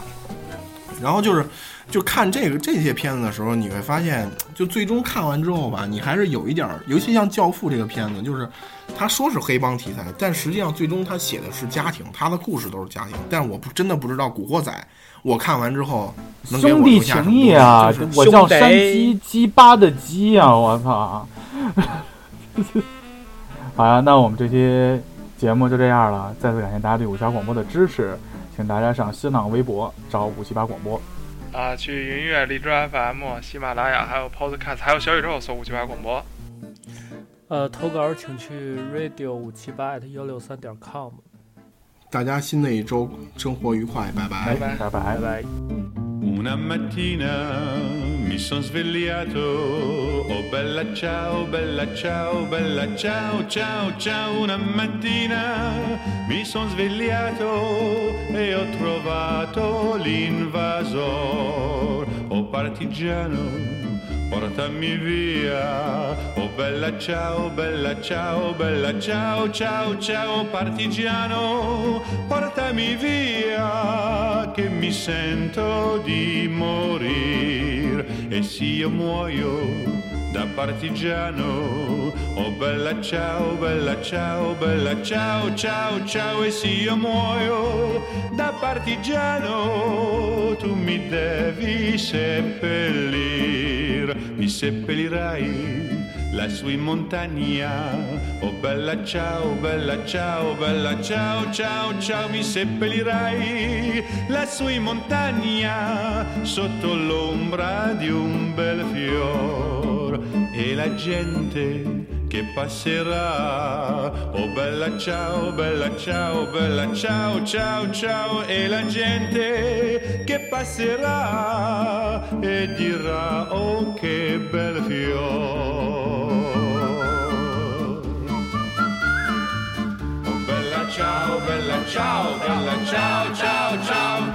然后就是，就看这个这些片子的时候，你会发现，就最终看完之后吧，你还是有一点儿，尤其像《教父》这个片子，就是他说是黑帮题材，但实际上最终他写的是家庭，他的故事都是家庭。但我不真的不知道《古惑仔》，我看完之后能给我兄弟情谊啊！我叫山鸡鸡巴的鸡啊！我操！好呀，那我们这期节目就这样了。再次感谢大家对武侠广播的支持，请大家上新浪微博找五七八广播。啊，去云乐、荔枝 FM、喜马拉雅，还有 Podcast，还有小宇宙搜五七八广播。呃，投稿请去 radio 五七八幺六三点 com。大家新的一周生活愉快，拜拜，拜拜，拜拜。Una mattina mi son svegliato, oh bella ciao, bella ciao, bella ciao, ciao, ciao. Una mattina mi son svegliato e ho trovato l'invasor, oh partigiano portami via. Oh bella ciao, bella ciao, bella ciao, ciao, ciao partigiano, portami via che mi sento di morire e se io muoio da partigiano. Oh bella ciao, bella ciao, bella ciao, ciao, ciao e se io muoio da partigiano tu mi devi seppellir, mi seppellirai lassù in montagna. Oh bella ciao, bella ciao, bella ciao, ciao, ciao, mi seppellirai lassù in montagna sotto l'ombra di un bel fior e la gente che passerà. Oh bella ciao, bella ciao, bella ciao, ciao, ciao e la gente che passerà e dirà oh che bel fiore. Oh bella ciao, bella ciao, bella ciao, ciao, ciao.